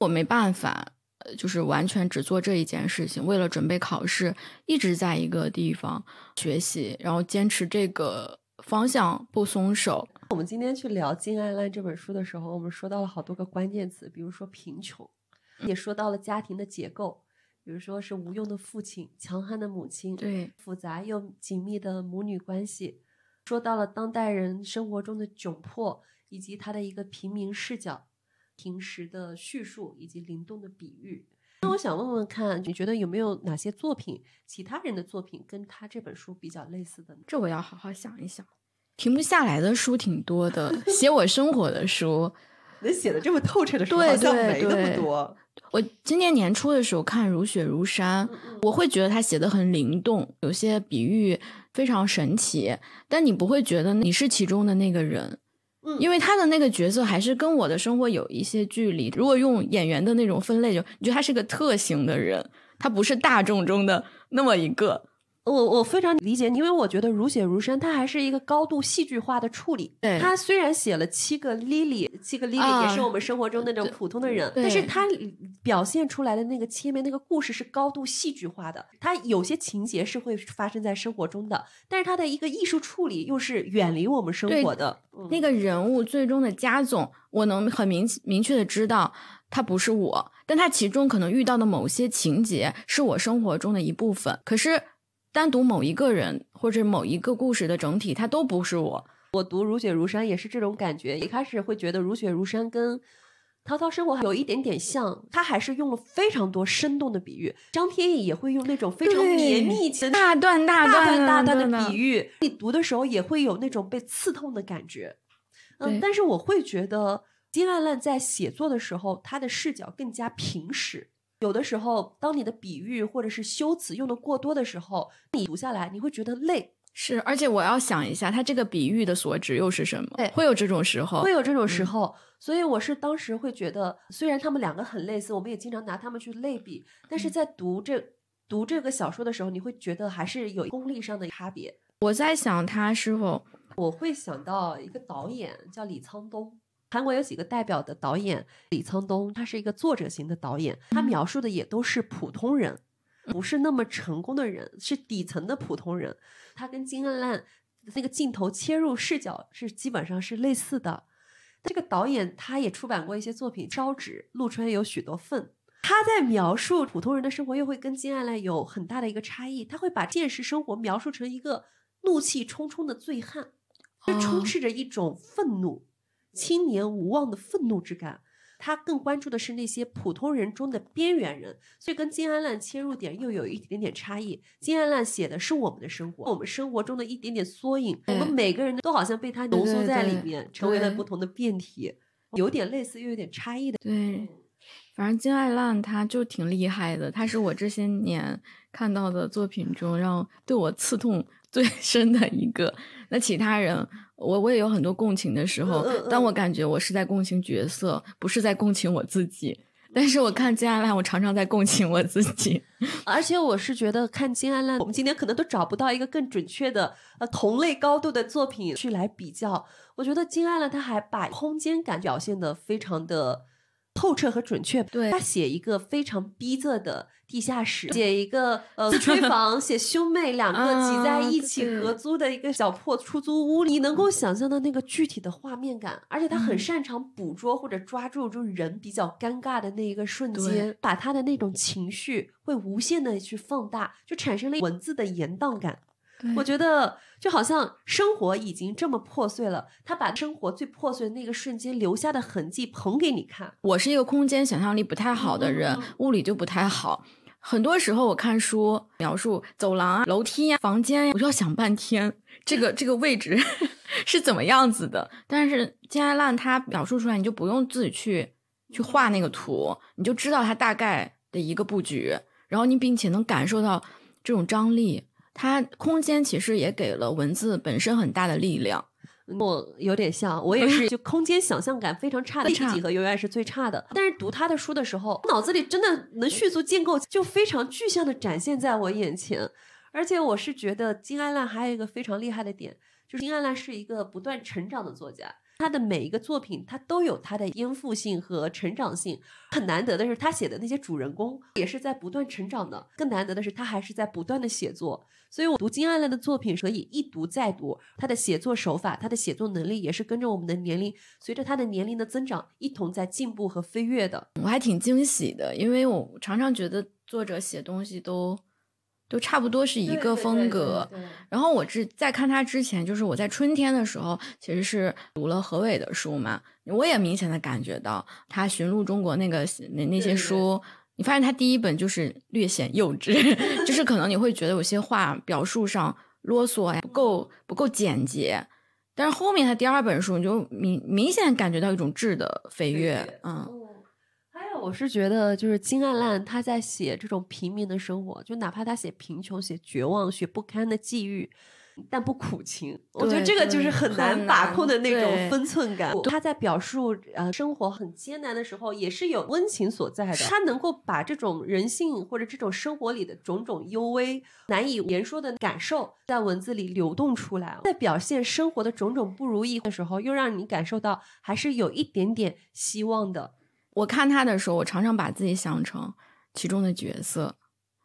我没办法，就是完全只做这一件事情。为了准备考试，一直在一个地方学习，然后坚持这个。方向不松手。我们今天去聊金爱兰这本书的时候，我们说到了好多个关键词，比如说贫穷，也说到了家庭的结构，比如说是无用的父亲、强悍的母亲，对，复杂又紧密的母女关系，说到了当代人生活中的窘迫，以及他的一个平民视角、平时的叙述以及灵动的比喻。那我想问问看，你觉得有没有哪些作品，其他人的作品跟他这本书比较类似的呢？这我要好好想一想。停不下来的书挺多的，写我生活的书，能写的这么透彻的书好像没那么多。我今年年初的时候看《如雪如山》，我会觉得他写的很灵动，有些比喻非常神奇，但你不会觉得你是其中的那个人。因为他的那个角色还是跟我的生活有一些距离。如果用演员的那种分类，就你觉得他是个特型的人，他不是大众中的那么一个。我我非常理解，因为我觉得《如雪如山》它还是一个高度戏剧化的处理。对，他虽然写了七个 Lily，七个 Lily 也是我们生活中那种普通的人，但是他表现出来的那个切面那个故事是高度戏剧化的。他有些情节是会发生在生活中的，但是他的一个艺术处理又是远离我们生活的。那个人物最终的加总，我能很明明确的知道他不是我，但他其中可能遇到的某些情节是我生活中的一部分。可是。单独某一个人或者某一个故事的整体，它都不是我。我读《如雪如山》也是这种感觉。一开始会觉得《如雪如山》跟《涛涛生活》有一点点像，他还是用了非常多生动的比喻。张天翼也会用那种非常绵密的、大段大段大段的比喻。你读的时候也会有那种被刺痛的感觉。嗯，但是我会觉得金爱烂在写作的时候，他的视角更加平实。有的时候，当你的比喻或者是修辞用的过多的时候，你读下来你会觉得累。是，而且我要想一下，他这个比喻的所指又是什么？对，会有这种时候，会有这种时候。所以我是当时会觉得，虽然他们两个很类似，我们也经常拿他们去类比，但是在读这读这个小说的时候，你会觉得还是有功力上的差别。我在想，他是否我会想到一个导演叫李沧东。韩国有几个代表的导演，李沧东，他是一个作者型的导演，他描述的也都是普通人，不是那么成功的人，是底层的普通人。他跟金恩烂那个镜头切入视角是基本上是类似的。这个导演他也出版过一些作品，《烧纸》《陆川有许多份》，他在描述普通人的生活，又会跟金爱烂有很大的一个差异。他会把现实生活描述成一个怒气冲冲的醉汉，就充斥着一种愤怒。青年无望的愤怒之感，他更关注的是那些普通人中的边缘人，所以跟金安烂切入点又有一点点差异。金安烂写的是我们的生活，我们生活中的一点点缩影，我们每个人都好像被他浓缩在里面，成为了不同的变体，有点类似又有点差异的。对，反正金爱烂他就挺厉害的，他是我这些年看到的作品中让对我刺痛最深的一个。那其他人。我我也有很多共情的时候，但我感觉我是在共情角色，不是在共情我自己。但是我看金爱烂，我常常在共情我自己。而且我是觉得看金爱烂，我们今天可能都找不到一个更准确的呃同类高度的作品去来比较。我觉得金爱烂他还把空间感表现的非常的透彻和准确。对他写一个非常逼仄的。地下室写一个呃 炊房，写兄妹两个挤在一起合租的一个小破出租屋，你能够想象到那个具体的画面感，而且他很擅长捕捉或者抓住就是人比较尴尬的那一个瞬间，把他的那种情绪会无限的去放大，就产生了文字的延宕感。我觉得就好像生活已经这么破碎了，他把生活最破碎的那个瞬间留下的痕迹捧给你看。我是一个空间想象力不太好的人，物理就不太好。很多时候我看书描述走廊啊、楼梯呀、房间呀，我就要想半天，这个这个位置 是怎么样子的。但是金爱烂他描述出来，你就不用自己去去画那个图，你就知道它大概的一个布局，然后你并且能感受到这种张力。它空间其实也给了文字本身很大的力量。我有点像，我也是，就空间想象感非常差的，一几何永远是最差的。但是读他的书的时候，脑子里真的能迅速建构，就非常具象的展现在我眼前。而且我是觉得金安烂还有一个非常厉害的点，就是金安烂是一个不断成长的作家。他的每一个作品，他都有他的颠覆性和成长性。很难得的是，他写的那些主人公也是在不断成长的。更难得的是，他还是在不断的写作。所以我读金爱烂的作品，可以一读再读。他的写作手法，他的写作能力，也是跟着我们的年龄，随着他的年龄的增长，一同在进步和飞跃的。我还挺惊喜的，因为我常常觉得作者写东西都。都差不多是一个风格，然后我之在看他之前，就是我在春天的时候，其实是读了何伟的书嘛，我也明显的感觉到他寻路中国那个那那些书，你发现他第一本就是略显幼稚，就是可能你会觉得有些话表述上啰嗦呀，不够不够简洁，但是后面他第二本书，你就明明显感觉到一种质的飞跃，嗯。我是觉得，就是金爱烂他在写这种平民的生活，就哪怕他写贫穷、写绝望、写不堪的际遇，但不苦情。我觉得这个就是很难把控的那种分寸感。他在表述呃生活很艰难的时候，也是有温情所在的。他能够把这种人性或者这种生活里的种种幽微、难以言说的感受，在文字里流动出来，在表现生活的种种不如意的时候，又让你感受到还是有一点点希望的。我看他的时候，我常常把自己想成其中的角色，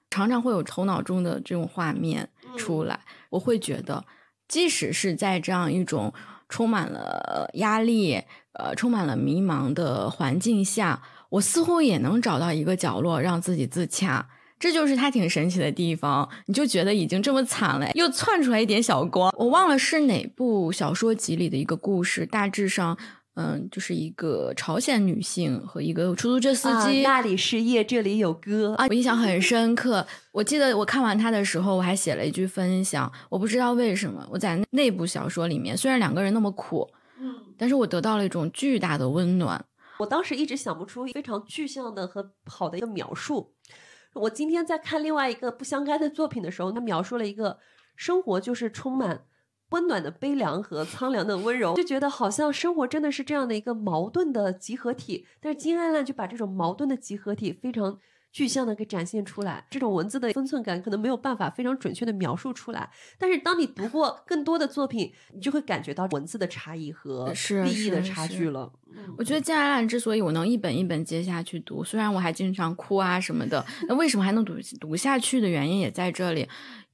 常常会有头脑中的这种画面出来。我会觉得，即使是在这样一种充满了压力、呃，充满了迷茫的环境下，我似乎也能找到一个角落让自己自洽。这就是他挺神奇的地方。你就觉得已经这么惨了，又窜出来一点小光。我忘了是哪部小说集里的一个故事，大致上。嗯，就是一个朝鲜女性和一个出租车司机。那里是夜，这里有歌啊！我印象很深刻。我记得我看完他的时候，我还写了一句分享。我不知道为什么，我在那部小说里面，虽然两个人那么苦，嗯，但是我得到了一种巨大的温暖。我当时一直想不出非常具象的和好的一个描述。我今天在看另外一个不相干的作品的时候，他描述了一个生活，就是充满。温暖的悲凉和苍凉的温柔，就觉得好像生活真的是这样的一个矛盾的集合体。但是金爱烂就把这种矛盾的集合体非常具象的给展现出来。这种文字的分寸感可能没有办法非常准确的描述出来。但是当你读过更多的作品，你就会感觉到文字的差异和意义的差距了。我觉得金爱烂之所以我能一本一本接下去读，虽然我还经常哭啊什么的，那为什么还能读读下去的原因也在这里。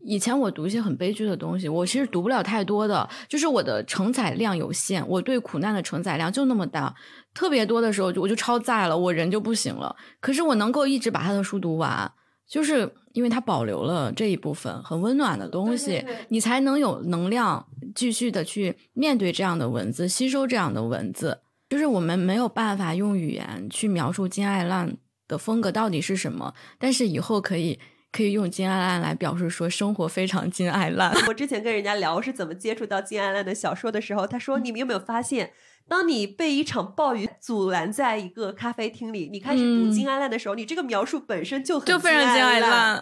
以前我读一些很悲剧的东西，我其实读不了太多的，就是我的承载量有限，我对苦难的承载量就那么大。特别多的时候，我就超载了，我人就不行了。可是我能够一直把他的书读完，就是因为他保留了这一部分很温暖的东西，你才能有能量继续的去面对这样的文字，吸收这样的文字。就是我们没有办法用语言去描述金爱烂的风格到底是什么，但是以后可以。可以用金爱烂来表示说生活非常金爱烂。我之前跟人家聊是怎么接触到金爱烂的小说的时候，他说：“你们有没有发现，当你被一场暴雨阻拦在一个咖啡厅里，你开始读金爱烂的时候，你这个描述本身就很就非常金爱烂。”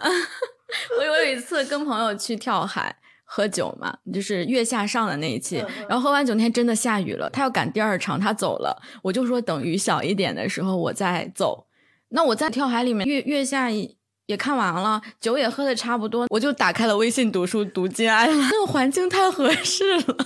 我有一次跟朋友去跳海喝酒嘛，就是月下上的那一期，然后喝完酒那天真的下雨了，他要赶第二场，他走了，我就说等雨小一点的时候我再走。那我在跳海里面月月下。也看完了，酒也喝的差不多，我就打开了微信读书读金爱了。那个环境太合适了，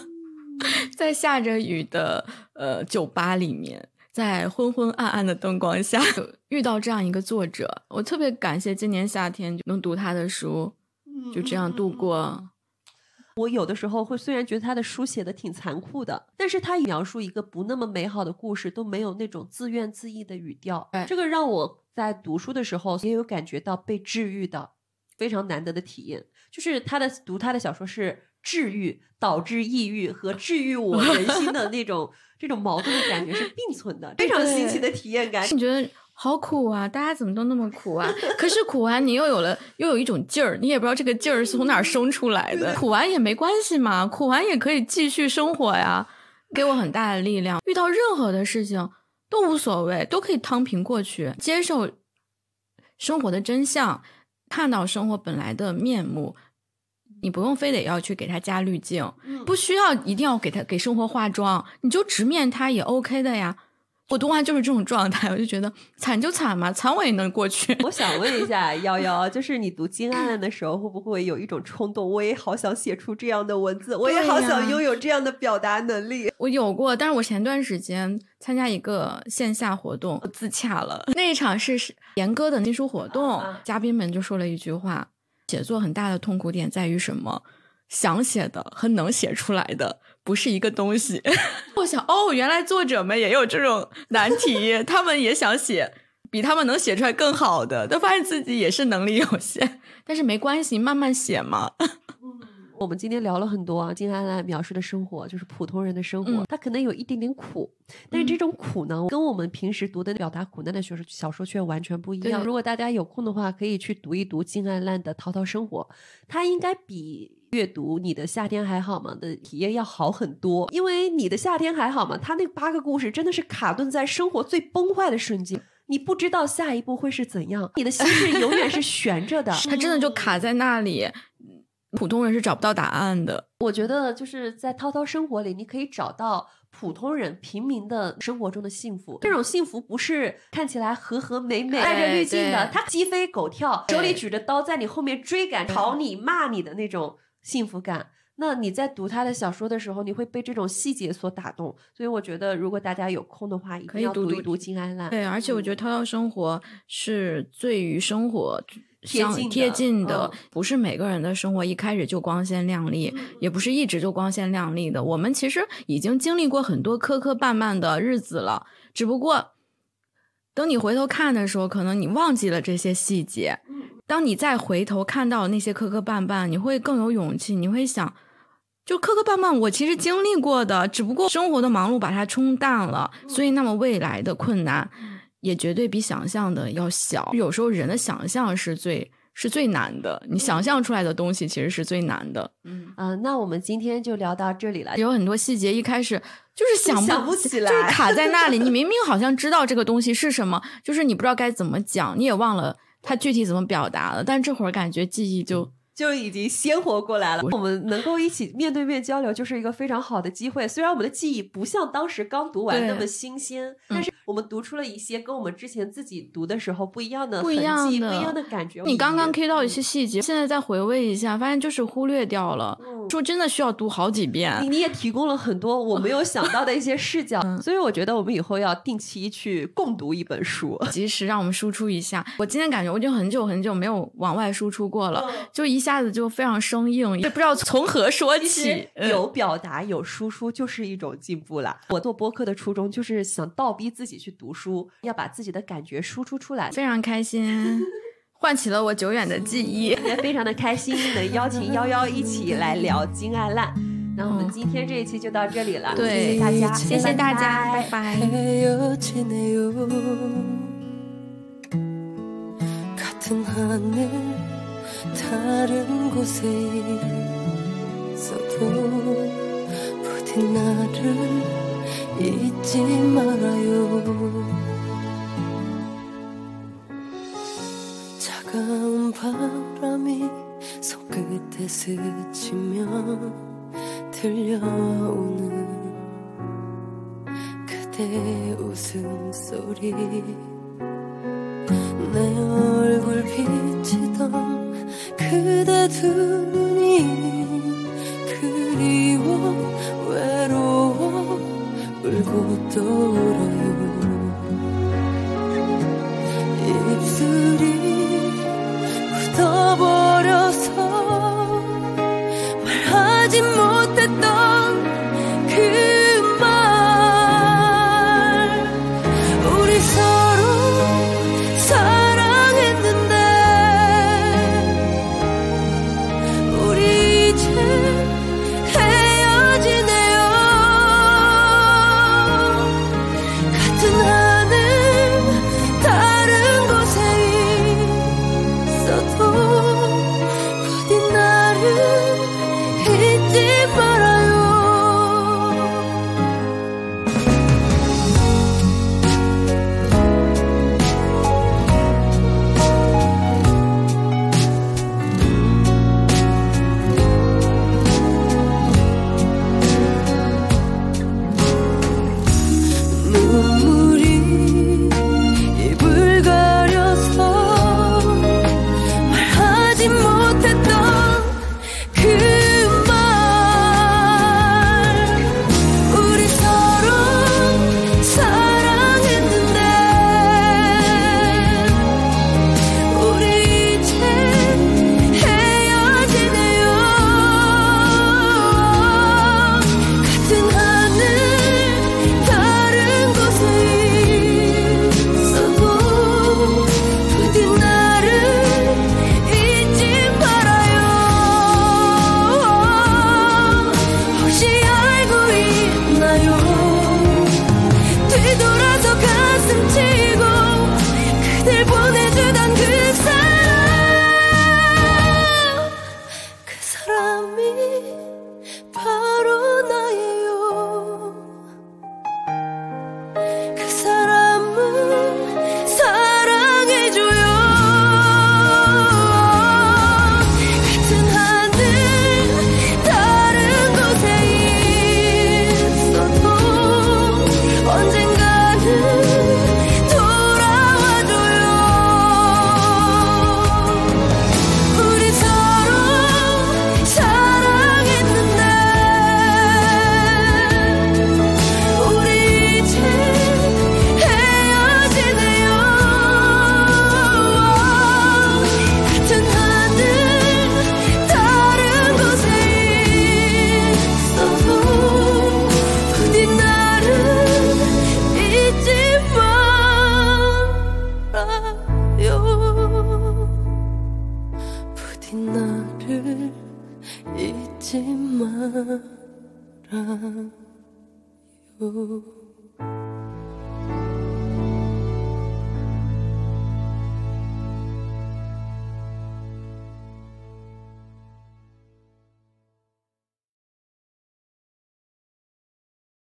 在下着雨的呃酒吧里面，在昏昏暗暗的灯光下遇到这样一个作者，我特别感谢今年夏天能读他的书，就这样度过。我有的时候会虽然觉得他的书写的挺残酷的，但是他描述一个不那么美好的故事都没有那种自怨自艾的语调，这个让我在读书的时候也有感觉到被治愈的非常难得的体验。就是他的读他的小说是治愈导致抑郁和治愈我人心的那种这种矛盾的感觉是并存的，非常新奇的体验感。你觉得？好苦啊！大家怎么都那么苦啊？可是苦完，你又有了，又有一种劲儿，你也不知道这个劲儿是从哪儿生出来的。苦完也没关系嘛，苦完也可以继续生活呀，给我很大的力量。遇到任何的事情都无所谓，都可以躺平过去，接受生活的真相，看到生活本来的面目。你不用非得要去给他加滤镜，嗯不需要一定要给他给生活化妆，你就直面他也 OK 的呀。我读完就是这种状态，我就觉得惨就惨嘛，惨我也能过去。我想问一下 瑶瑶，就是你读金安安的时候，会不会有一种冲动？我也好想写出这样的文字，我也好想拥有这样的表达能力。我有过，但是我前段时间参加一个线下活动，我自洽了。那一场是是严哥的新书活动，啊嘉宾们就说了一句话：写作很大的痛苦点在于什么？想写的和能写出来的不是一个东西。我想，哦，原来作者们也有这种难题，他们也想写比他们能写出来更好的，但发现自己也是能力有限。但是没关系，慢慢写嘛。我们今天聊了很多啊，金安兰描述的生活就是普通人的生活，嗯它可能有一点点苦，但是这种苦呢，跟我们平时读的表达苦难的小说小说却完全不一样。如果大家有空的话，可以去读一读金安兰的《淘淘生活》，它应该比阅读你的夏天还好吗的体验要好很多，因为你的夏天还好吗？它那八个故事真的是卡顿在生活最崩坏的瞬间。你不知道下一步会是怎样，你的心是永远是悬着的。它真的就卡在那里，普通人是找不到答案的。我觉得就是在涛涛生活里，你可以找到普通人、平民的生活中的幸福。这种幸福不是看起来和和美美、带着滤镜的，对他鸡飞狗跳，手里举着刀在你后面追赶、吵你、骂你的那种幸福感。那你在读他的小说的时候，你会被这种细节所打动。所以我觉得，如果大家有空的话，一定可以读读要读一读金安兰。对，而且我觉得《涛涛生活》是最与生活相贴近的不是每个人的生活一开始就光鲜亮丽，也不是一直就光鲜亮丽的。我们其实已经经历过很多磕磕绊绊的日子了，只不过等你回头看的时候，可能你忘记了这些细节。当你再回头看到那些磕磕绊绊，你会更有勇气，你会想。就磕磕绊绊，我其实经历过的，只不过生活的忙碌把它冲淡了，所以那么未来的困难也绝对比想象的要小。有时候人的想象是最是最难的，你想象出来的东西其实是最难的。嗯，嗯、那我们今天就聊到这里了。有很多细节一开始就是想不想不起来就是卡在那里。你明明好像知道这个东西是什么，就是你不知道该怎么讲，你也忘了他具体怎么表达了。但这会儿感觉记忆就就已经鲜活过来了。我们能够一起面对面交流，就是一个非常好的机会。虽然我们的记忆不像当时刚读完那么新鲜，但是我们读出了一些跟我们之前自己读的时候不一样的不一样的不一样的感觉。你刚刚 K 到一些细节，现在再回味一下，发现就是忽略掉了。嗯说真的需要读好几遍。你你也提供了很多我没有想到的一些视角，嗯所以我觉得我们以后要定期去共读一本书。及时让我们输出一下。我今天感觉我已经很久很久没有往外输出过了，就一一下子就非常生硬也不知道从何说起有表达有输出就是一种进步了我做播客的初衷就是想倒逼自己去读书要把自己的感觉输出出来非常开心唤起了我久远的记忆也非常的开心能邀请妖妖一起来聊金爱烂。那我们今天这一期就到这里了谢谢大家谢谢大家拜拜 다른 곳에 있어도 부디 나를 잊지 말아요. 차가운 바람이 손끝에 스치며 들려오는 그대 웃음소리. 내 얼굴 비치던 그대 두 눈이 그리워 외로워 울고 떠올아요 입술이 굳어버